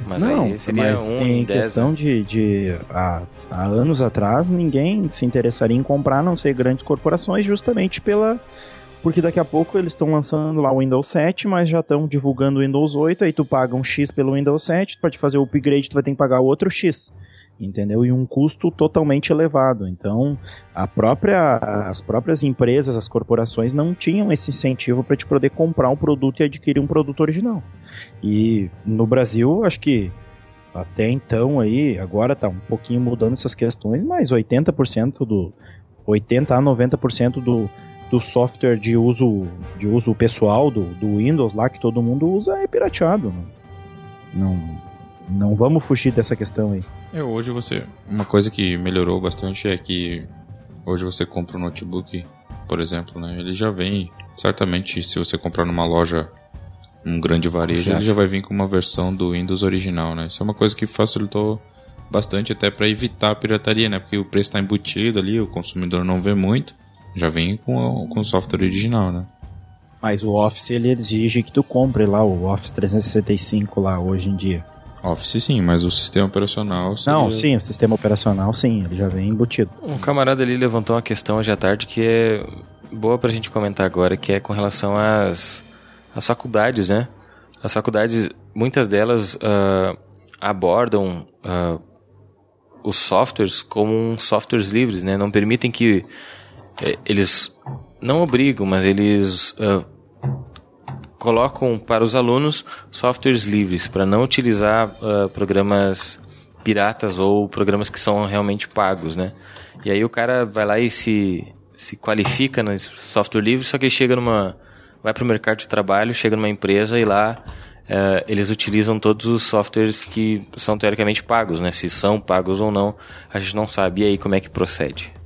Mas Não, aí seria mas um em 10, questão né? de, de há, há anos atrás, ninguém se interessaria em comprar, a não ser grandes corporações, justamente pela porque daqui a pouco eles estão lançando lá o Windows 7, mas já estão divulgando o Windows 8, aí tu paga um X pelo Windows 7, para te fazer o upgrade tu vai ter que pagar outro X. Entendeu? E um custo totalmente elevado. Então, a própria, as próprias empresas, as corporações não tinham esse incentivo para te poder comprar um produto e adquirir um produto original. E no Brasil, acho que até então aí, agora tá um pouquinho mudando essas questões, mas 80% do 80 a 90% do do software de uso, de uso pessoal do, do Windows lá que todo mundo usa é pirateado. Não, não, não vamos fugir dessa questão aí. É, hoje você. Uma coisa que melhorou bastante é que hoje você compra um notebook, por exemplo, né? Ele já vem, certamente, se você comprar numa loja, um grande varejo, ele já vai vir com uma versão do Windows original, né? Isso é uma coisa que facilitou bastante até para evitar a pirataria, né? Porque o preço está embutido ali, o consumidor não vê muito. Já vem com, com o software original, né? Mas o Office ele exige que tu compre lá o Office 365 lá hoje em dia. Office sim, mas o sistema operacional. Seria... Não, sim, o sistema operacional sim, ele já vem embutido. Um camarada ali levantou uma questão hoje à tarde que é boa pra gente comentar agora, que é com relação às, às faculdades, né? As faculdades, muitas delas uh, abordam uh, os softwares como softwares livres, né? Não permitem que eles não obrigam, mas eles uh, colocam para os alunos softwares livres para não utilizar uh, programas piratas ou programas que são realmente pagos, né? E aí o cara vai lá e se, se qualifica nesse software livre, só que chega numa vai para o mercado de trabalho, chega numa empresa e lá uh, eles utilizam todos os softwares que são teoricamente pagos, né? Se são pagos ou não, a gente não sabe. E aí como é que procede?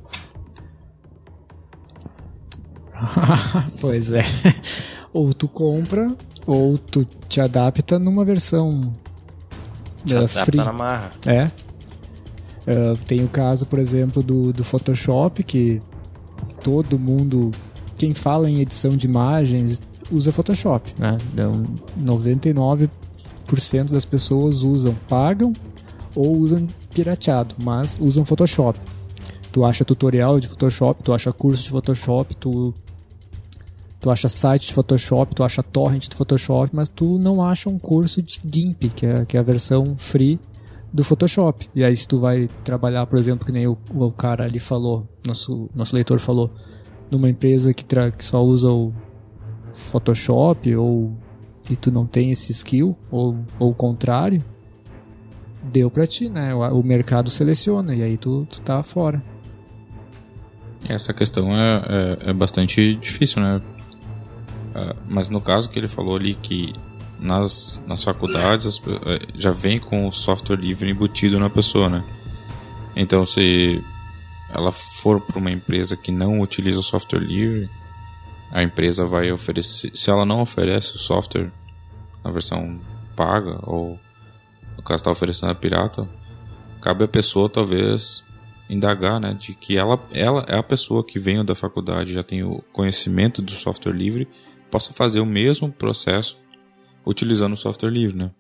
pois é. Ou tu compra, ou tu te adapta numa versão te uh, free. na marra. É. Uh, tem o caso, por exemplo, do, do Photoshop, que todo mundo quem fala em edição de imagens usa Photoshop, né? Então, 99% das pessoas usam, pagam ou usam pirateado, mas usam Photoshop. Tu acha tutorial de Photoshop, tu acha curso de Photoshop, tu tu acha site de Photoshop, tu acha torrent de Photoshop, mas tu não acha um curso de GIMP, que é, que é a versão free do Photoshop. E aí se tu vai trabalhar, por exemplo, que nem o, o cara ali falou, nosso, nosso leitor falou, numa empresa que, que só usa o Photoshop ou e tu não tem esse skill, ou, ou o contrário, deu pra ti, né? O, o mercado seleciona e aí tu, tu tá fora. Essa questão é, é, é bastante difícil, né? Uh, mas no caso que ele falou ali que nas, nas faculdades as, uh, já vem com o software livre embutido na pessoa, né? Então se ela for para uma empresa que não utiliza software livre, a empresa vai oferecer. Se ela não oferece o software na versão paga, ou no caso está oferecendo a pirata, cabe a pessoa talvez indagar, né, de que ela, ela é a pessoa que veio da faculdade, já tem o conhecimento do software livre possa fazer o mesmo processo utilizando o software livre, né?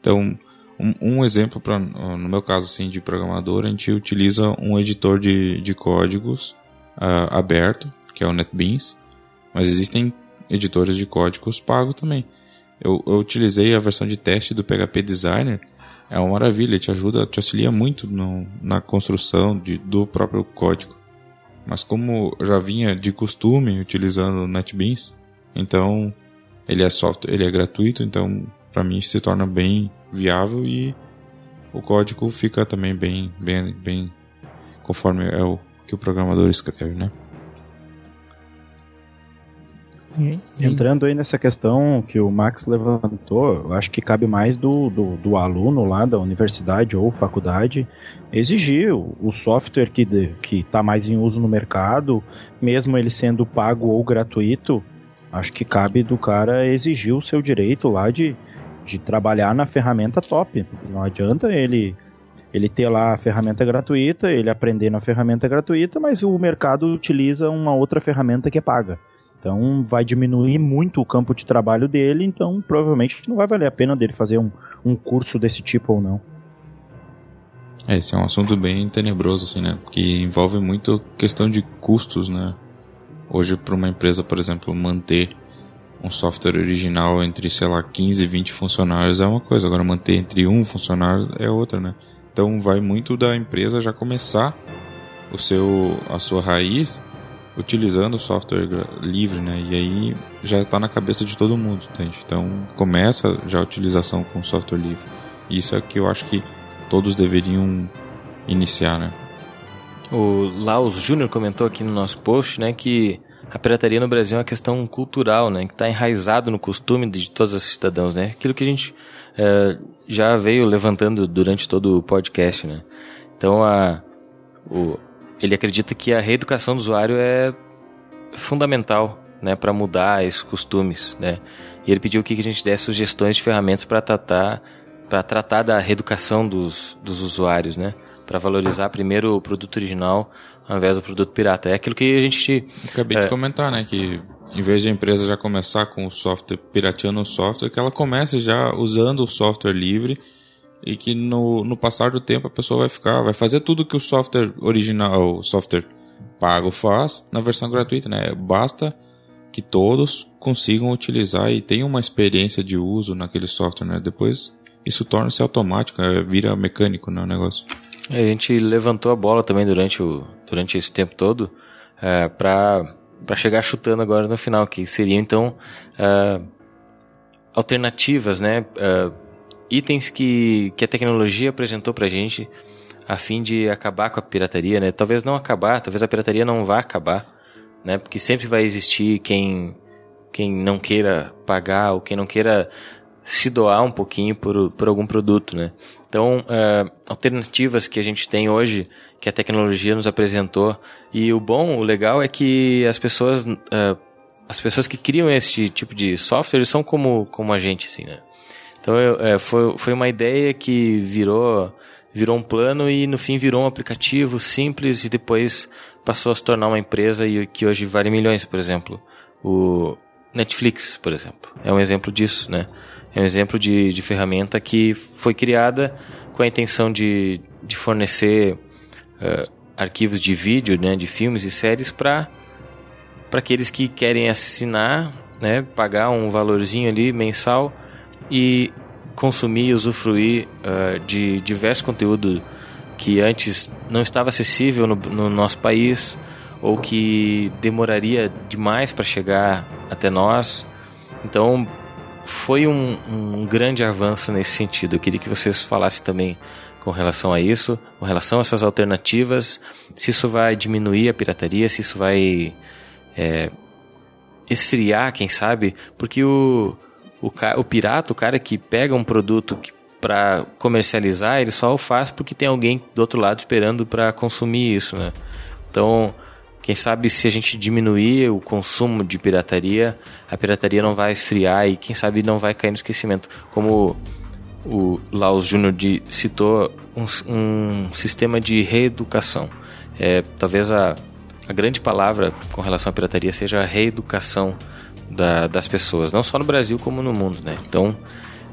Então, um, um exemplo para no meu caso assim de programador, a gente utiliza um editor de, de códigos uh, aberto, que é o NetBeans, mas existem editores de códigos pagos também. Eu, eu, utilizei a versão de teste do PHP Designer, é uma maravilha, te ajuda, te auxilia muito no, na construção de, do próprio código. Mas como eu já vinha de costume utilizando o NetBeans, então, ele é software, ele é gratuito, então para mim se torna bem viável e o código fica também bem, bem, bem conforme é o que o programador escreve, né? Entrando aí nessa questão que o Max levantou, eu acho que cabe mais do, do, do aluno lá da universidade ou faculdade exigir o, o software que está mais em uso no mercado, mesmo ele sendo pago ou gratuito, Acho que cabe do cara exigir o seu direito lá de, de trabalhar na ferramenta top. Não adianta ele ele ter lá a ferramenta gratuita, ele aprender na ferramenta gratuita, mas o mercado utiliza uma outra ferramenta que é paga. Então vai diminuir muito o campo de trabalho dele, então provavelmente não vai valer a pena dele fazer um, um curso desse tipo ou não. É, esse é um assunto bem tenebroso, assim, né? Que envolve muito questão de custos, né? Hoje, para uma empresa, por exemplo, manter um software original entre, sei lá, 15 e 20 funcionários é uma coisa, agora manter entre um funcionário é outra, né? Então vai muito da empresa já começar o seu, a sua raiz utilizando o software livre, né? E aí já está na cabeça de todo mundo, entende? Então começa já a utilização com software livre. Isso é que eu acho que todos deveriam iniciar, né? O Laos Júnior comentou aqui no nosso post, né, que a pirataria no Brasil é uma questão cultural, né, que está enraizado no costume de todos os cidadãos, né, aquilo que a gente é, já veio levantando durante todo o podcast, né. Então, a, o, ele acredita que a reeducação do usuário é fundamental, né, para mudar esses costumes, né. E ele pediu que a gente desse sugestões de ferramentas para tratar, para tratar da reeducação dos, dos usuários, né para valorizar primeiro o produto original ao invés do produto pirata. É aquilo que a gente. Acabei é... de comentar, né? Que em vez de a empresa já começar com o software, pirateando o software, que ela comece já usando o software livre e que no, no passar do tempo a pessoa vai ficar, vai fazer tudo que o software original, o software pago faz na versão gratuita, né? Basta que todos consigam utilizar e tenham uma experiência de uso naquele software, né? Depois isso torna-se automático, é, vira mecânico né, o negócio. A gente levantou a bola também durante, o, durante esse tempo todo é, para para chegar chutando agora no final, que seria então uh, alternativas, né? Uh, itens que, que a tecnologia apresentou para a gente a fim de acabar com a pirataria, né? Talvez não acabar, talvez a pirataria não vá acabar, né? Porque sempre vai existir quem, quem não queira pagar ou quem não queira se doar um pouquinho por, por algum produto, né? Então, uh, alternativas que a gente tem hoje, que a tecnologia nos apresentou, e o bom, o legal é que as pessoas, uh, as pessoas que criam esse tipo de software são como, como a gente, assim, né? Então, uh, foi, foi uma ideia que virou, virou um plano e no fim virou um aplicativo simples e depois passou a se tornar uma empresa e que hoje vale milhões, por exemplo. O Netflix, por exemplo, é um exemplo disso, né? É um exemplo de, de ferramenta que foi criada com a intenção de, de fornecer uh, arquivos de vídeo, né, de filmes e séries para aqueles que querem assinar, né, pagar um valorzinho ali mensal e consumir e usufruir uh, de diversos conteúdo que antes não estava acessível no, no nosso país ou que demoraria demais para chegar até nós. Então, foi um, um, grande avanço nesse sentido. Eu queria que vocês falassem também com relação a isso, com relação a essas alternativas, se isso vai diminuir a pirataria, se isso vai é, esfriar, quem sabe, porque o, o, o pirata, o cara que pega um produto para comercializar, ele só o faz porque tem alguém do outro lado esperando para consumir isso, né? Então, quem sabe se a gente diminuir o consumo de pirataria, a pirataria não vai esfriar e quem sabe não vai cair no esquecimento. Como o Laos Júnior citou, um, um, sistema de reeducação. É, talvez a, a grande palavra com relação à pirataria seja a reeducação da, das pessoas, não só no Brasil como no mundo. Né? Então,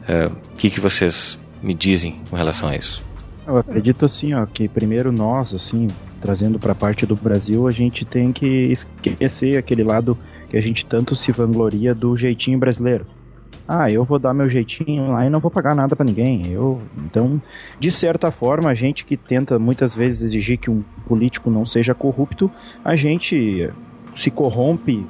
é, o que, que vocês me dizem com relação a isso? Eu acredito assim, ó, que primeiro nós, assim, trazendo para a parte do Brasil, a gente tem que esquecer aquele lado que a gente tanto se vangloria do jeitinho brasileiro. Ah, eu vou dar meu jeitinho lá e não vou pagar nada para ninguém. Eu, então, de certa forma, a gente que tenta muitas vezes exigir que um político não seja corrupto, a gente se corrompe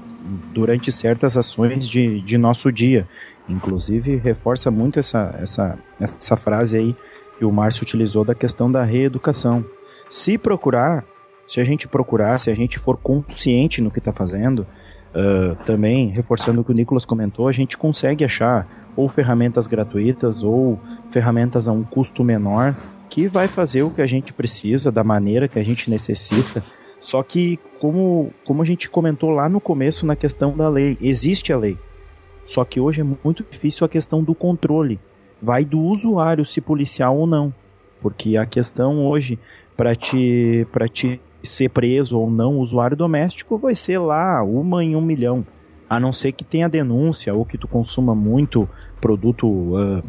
durante certas ações de, de nosso dia. Inclusive, reforça muito essa, essa, essa frase aí que o Márcio utilizou da questão da reeducação. Se procurar, se a gente procurar, se a gente for consciente no que está fazendo, uh, também, reforçando o que o Nicolas comentou, a gente consegue achar ou ferramentas gratuitas ou ferramentas a um custo menor que vai fazer o que a gente precisa, da maneira que a gente necessita. Só que, como, como a gente comentou lá no começo na questão da lei, existe a lei. Só que hoje é muito difícil a questão do controle. Vai do usuário se policial ou não. Porque a questão hoje para te, para te ser preso ou não usuário doméstico vai ser lá uma em um milhão. A não ser que tenha denúncia ou que tu consuma muito produto uh,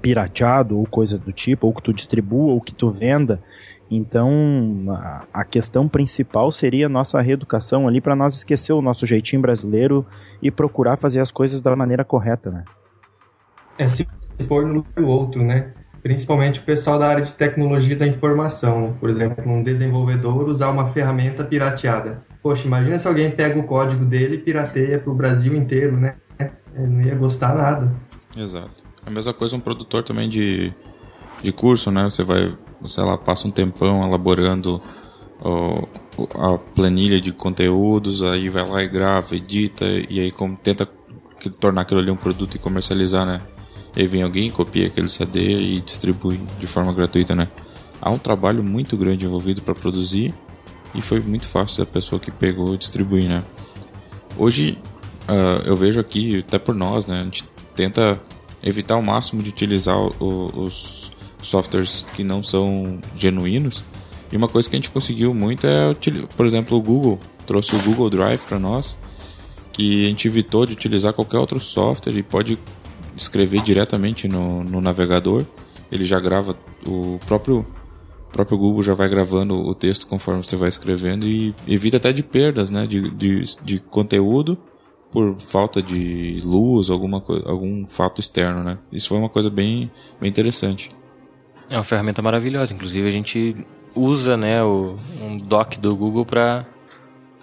pirateado ou coisa do tipo, ou que tu distribua ou que tu venda. Então, a, questão principal seria nossa reeducação ali para nós esquecer o nosso jeitinho brasileiro e procurar fazer as coisas da maneira correta, né? É se pôr no outro, né? Principalmente o pessoal da área de tecnologia da informação. Por exemplo, um desenvolvedor usar uma ferramenta pirateada. Poxa, imagina se alguém pega o código dele e pirateia para o Brasil inteiro, né? Ele não ia gostar nada. Exato. A mesma coisa um produtor também de, de curso, né? Você vai, sei lá, passa um tempão elaborando ó, a planilha de conteúdos, aí vai lá e grava, edita, e aí como, tenta tornar aquilo ali um produto e comercializar, né? Aí vem alguém, copia aquele CD e distribui de forma gratuita, né? Há um trabalho muito grande envolvido para produzir e foi muito fácil da pessoa que pegou distribuir, né? Hoje uh, eu vejo aqui, até por nós, né? A gente tenta evitar ao máximo de utilizar o, os softwares que não são genuínos. E uma coisa que a gente conseguiu muito é, por exemplo, o Google trouxe o Google Drive para nós, que a gente evitou de utilizar qualquer outro software e pode escrever diretamente no, no navegador. Ele já grava o próprio próprio Google já vai gravando o texto conforme você vai escrevendo e evita até de perdas né, de, de, de conteúdo por falta de luz, alguma algum fato externo. Né? Isso foi uma coisa bem, bem interessante. É uma ferramenta maravilhosa. Inclusive, a gente usa né, o, um doc do Google para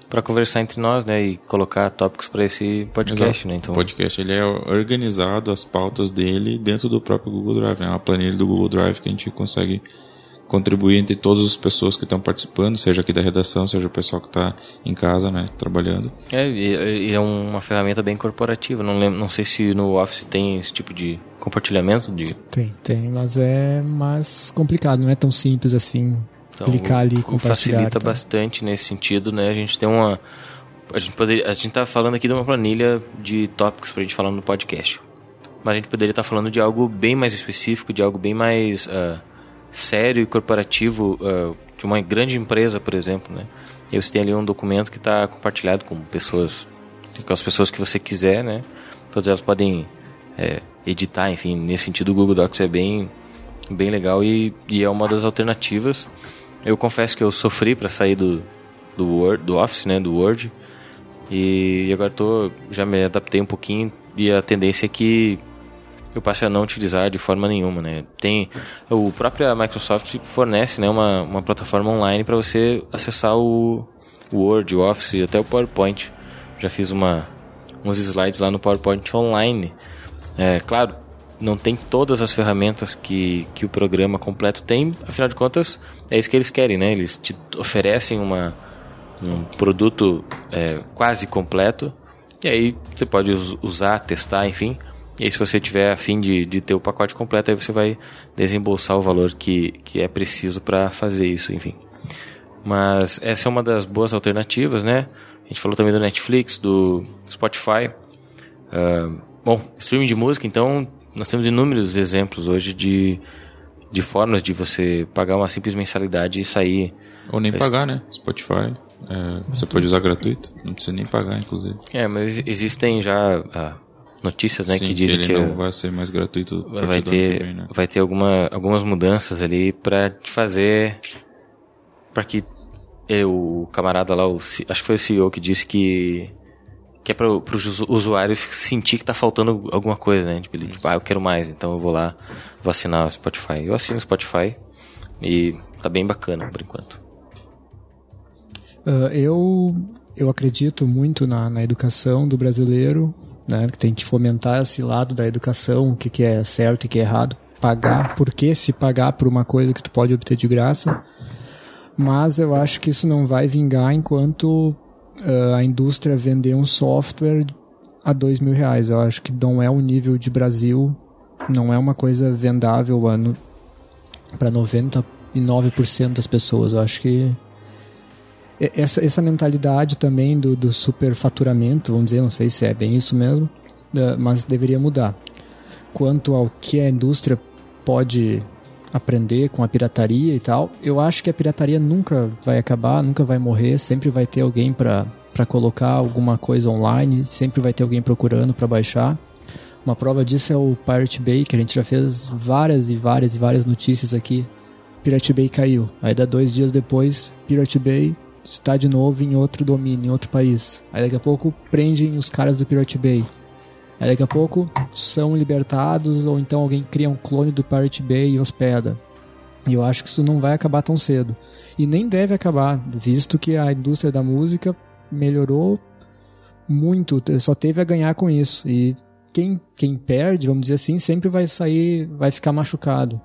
para conversar entre nós, né, e colocar tópicos para esse podcast, Exato. né? Então, o podcast ele é organizado as pautas dele dentro do próprio Google Drive, é uma planilha do Google Drive que a gente consegue contribuir entre todas as pessoas que estão participando, seja aqui da redação, seja o pessoal que está em casa, né, trabalhando. É, e é uma ferramenta bem corporativa. Não lembro, não sei se no Office tem esse tipo de compartilhamento de. Tem, tem, mas é mais complicado, não é tão simples assim. Então, clicar ali e compartilhar. Facilita então. bastante nesse sentido, né? A gente tem uma. A gente, poderia, a gente tá falando aqui de uma planilha de tópicos pra gente falar no podcast. Mas a gente poderia estar tá falando de algo bem mais específico, de algo bem mais uh, sério e corporativo, uh, de uma grande empresa, por exemplo, né? E você tem ali um documento que está compartilhado com pessoas, com as pessoas que você quiser, né? Todas elas podem é, editar, enfim, nesse sentido o Google Docs é bem, bem legal e, e é uma das alternativas. Eu confesso que eu sofri para sair do, do Word, do Office, né, do Word, e agora tô, já me adaptei um pouquinho e a tendência é que eu passe a não utilizar de forma nenhuma, né? Tem o própria Microsoft fornece, né, uma, uma plataforma online para você acessar o, o Word, o Office e até o PowerPoint. Já fiz uma uns slides lá no PowerPoint online. É, claro, não tem todas as ferramentas que, que o programa completo tem, afinal de contas, é isso que eles querem, né? Eles te oferecem uma, um produto é, quase completo, e aí você pode usar, testar, enfim. E aí, se você tiver a fim de, de ter o pacote completo, aí você vai desembolsar o valor que, que é preciso para fazer isso, enfim. Mas essa é uma das boas alternativas, né? A gente falou também do Netflix, do Spotify. Uh, bom, streaming de música, então, nós temos inúmeros exemplos hoje de, de formas de você pagar uma simples mensalidade e sair. Ou nem pagar, né? Spotify. É, você pode usar gratuito, não precisa nem pagar, inclusive. É, mas existem já ah, notícias né, Sim, que dizem ele que, não vai ser mais gratuito vai ter, que vem, né? vai ter alguma, algumas mudanças ali para te fazer. para que eu, o camarada lá, o, acho que foi o CEO que disse que. que é para o usuário sentir que tá faltando alguma coisa, né? Tipo, ele, tipo, ah, eu quero mais, então eu vou lá, vou assinar o Spotify. Eu assino o Spotify e tá bem bacana por enquanto. Ah, eu, eu acredito muito na, na educação do brasileiro, né, que tem que fomentar esse lado da educação, o que, que é certo e o que é errado. Pagar, por que se pagar por uma coisa que tu pode obter de graça? Mas eu acho que isso não vai vingar enquanto ah, a indústria vender um software a dois mil reais. Eu acho que não é o nível de Brasil, não é uma coisa vendável para 99% das pessoas. Eu acho que essa, essa mentalidade também do, do superfaturamento, vamos dizer, não sei se é bem isso mesmo, mas deveria mudar. Quanto ao que a indústria pode aprender com a pirataria e tal, eu acho que a pirataria nunca vai acabar, nunca vai morrer, sempre vai ter alguém para colocar alguma coisa online, sempre vai ter alguém procurando para baixar. Uma prova disso é o Pirate Bay, que a gente já fez várias e várias e várias notícias aqui. Pirate Bay caiu. Aí dá dois dias depois, Pirate Bay está de novo em outro domínio, em outro país. Aí daqui a pouco prendem os caras do Pirate Bay. Aí daqui a pouco são libertados ou então alguém cria um clone do Pirate Bay e hospeda. E eu acho que isso não vai acabar tão cedo. E nem deve acabar, visto que a indústria da música melhorou muito, só teve a ganhar com isso. E quem, quem perde, vamos dizer assim, sempre vai sair, vai ficar machucado.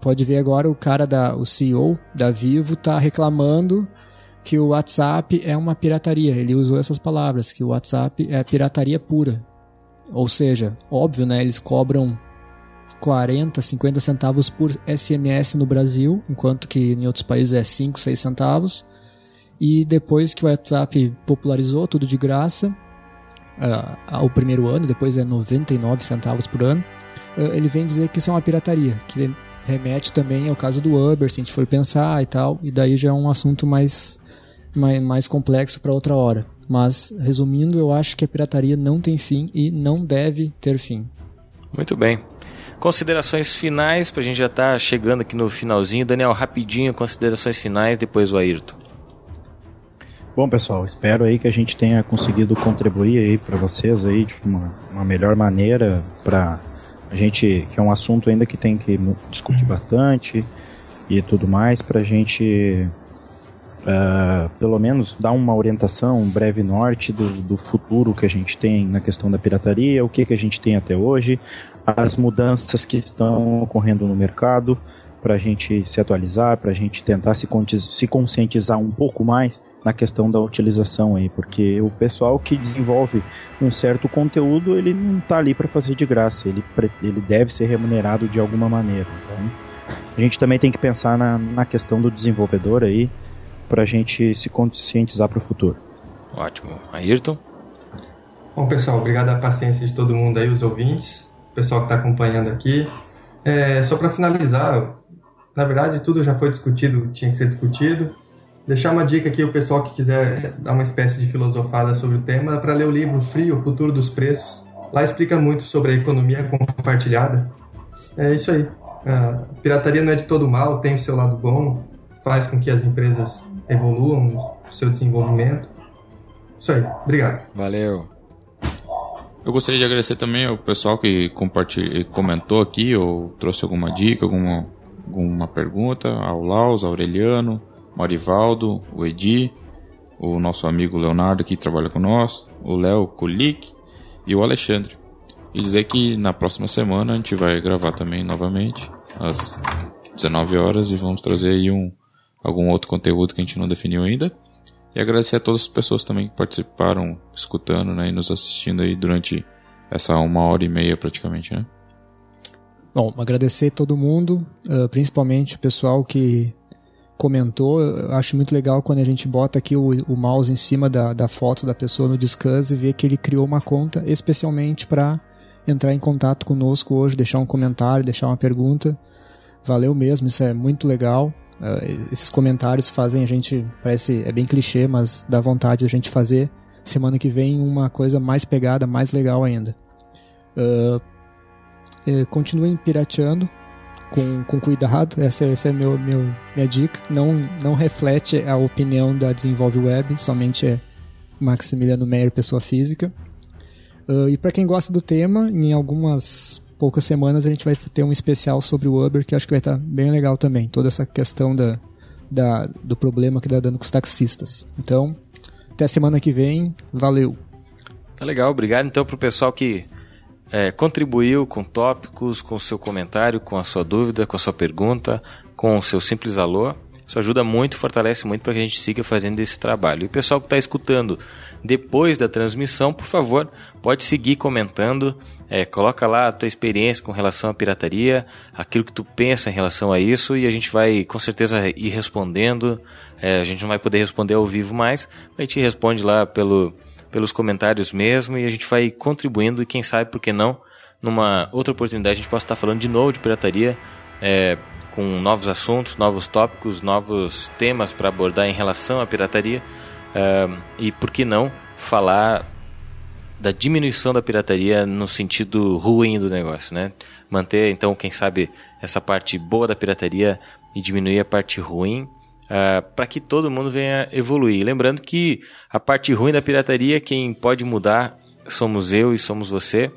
Pode ver agora o cara da, o CEO da Vivo tá reclamando que o WhatsApp é uma pirataria. Ele usou essas palavras, que o WhatsApp é pirataria pura. Ou seja, óbvio, né? Eles cobram 40, 50 centavos por SMS no Brasil, enquanto que em outros países é 5, 6 centavos. E depois que o WhatsApp popularizou, tudo de graça, ah, ao primeiro ano, depois é 99 centavos por ano, ah, ele vem dizer que isso é uma pirataria, que remete também ao caso do Uber, se a gente for pensar e tal, e daí já é um assunto mais, mais, mais complexo para outra hora. Mas, resumindo, eu acho que a pirataria não tem fim e não deve ter fim. Muito bem. Considerações finais, pra gente já tá chegando aqui no finalzinho. Daniel, rapidinho, considerações finais, depois o Ayrton. Bom, pessoal, espero aí que a gente tenha conseguido contribuir aí para vocês aí de uma, uma melhor maneira para a gente, que é um assunto ainda que tem que discutir bastante e tudo mais, para a gente ah, pelo menos dar uma orientação, um breve norte do, do futuro que a gente tem na questão da pirataria, o que, que a gente tem até hoje, as mudanças que estão ocorrendo no mercado, para a gente se atualizar, para a gente tentar se, se conscientizar um pouco mais na questão da utilização aí, porque o pessoal que desenvolve um certo conteúdo, ele não está ali para fazer de graça, ele, ele deve ser remunerado de alguma maneira. Então, a gente também tem que pensar na, na questão do desenvolvedor aí, para a gente se conscientizar para o futuro. Ótimo. Ayrton? Bom, pessoal, obrigado a paciência de todo mundo aí, os ouvintes, o pessoal que está acompanhando aqui. É, só para finalizar, Na verdade, tudo já foi discutido, tinha que ser discutido. Deixar uma dica aqui o pessoal que quiser dar uma espécie de filosofada sobre o tema para ler o livro Frio, o futuro dos preços. Lá explica muito sobre a economia compartilhada. É isso aí. A pirataria não é de todo mal, tem o seu lado bom, faz com que as empresas evoluam o seu desenvolvimento. Isso aí. Obrigado. Valeu. Eu gostaria de agradecer também ao pessoal que comentou aqui ou trouxe alguma dica, alguma, alguma pergunta, ao Laus, ao Aureliano, Marivaldo, o Edi, o nosso amigo Leonardo que trabalha com nós, o Léo Kulik e o Alexandre. E dizer que na próxima semana a gente vai gravar também novamente às 19 horas e vamos trazer aí um algum outro conteúdo que a gente não definiu ainda. E agradecer a todas as pessoas também que participaram, escutando né, e nos assistindo aí durante essa uma hora e meia praticamente, né? Bom, agradecer todo mundo, uh, principalmente o pessoal que comentou, eu acho muito legal quando a gente bota aqui o, o mouse em cima da, da foto da pessoa no Discuss e vê que ele criou uma conta especialmente para entrar em contato conosco hoje, deixar um comentário, deixar uma pergunta. Valeu mesmo, isso é muito legal. Uh, esses comentários fazem a gente, parece, é bem clichê, mas dá vontade a gente fazer semana que vem uma coisa mais pegada, mais legal ainda. Uh, continuem pirateando, com, com cuidado, essa, essa é meu, meu, minha dica. Não, não reflete a opinião da Desenvolve Web, somente é Maximiliano Meyer, pessoa física. Uh, e para quem gosta do tema, em algumas poucas semanas a gente vai ter um especial sobre o Uber que acho que vai estar bem legal também. Toda essa questão da, da, do problema que está dando com os taxistas. Então, até semana que vem. Valeu! Tá legal, obrigado então pro pessoal que é, contribuiu com tópicos, com o seu comentário, com a sua dúvida, com a sua pergunta, com o seu simples alô. Isso ajuda muito, fortalece muito para que a gente siga fazendo esse trabalho. E o pessoal que está escutando depois da transmissão, por favor, pode seguir comentando. É, coloca lá a tua experiência com relação à pirataria, aquilo que tu pensa em relação a isso, e a gente vai com certeza ir respondendo. É, a gente não vai poder responder ao vivo mais, a gente responde lá pelo, pelos comentários mesmo e a gente vai contribuindo e quem sabe, por que não, numa outra oportunidade a gente possa estar falando de novo de pirataria, é, com novos assuntos, novos tópicos, novos temas para abordar em relação à pirataria é, e por que não falar da diminuição da pirataria no sentido ruim do negócio, né? Manter então, quem sabe, essa parte boa da pirataria e diminuir a parte ruim uh, ah, para que todo mundo venha evoluir. Lembrando que a parte ruim da pirataria, quem pode mudar somos eu e somos você.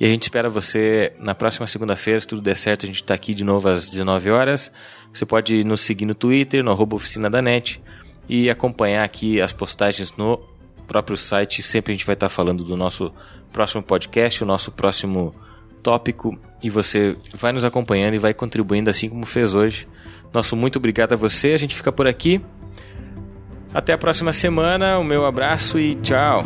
E a gente espera você na próxima segunda-feira, se tudo der certo, a gente está aqui de novo às 19 horas. Você pode nos seguir no Twitter, no arroba oficina da net e acompanhar aqui as postagens no próprio site. Sempre a gente vai estar tá falando do nosso próximo podcast, o nosso próximo tópico e você vai nos acompanhando e vai contribuindo assim como fez hoje nosso muito obrigado a você. A gente fica por aqui. Até a próxima semana. O meu abraço e tchau.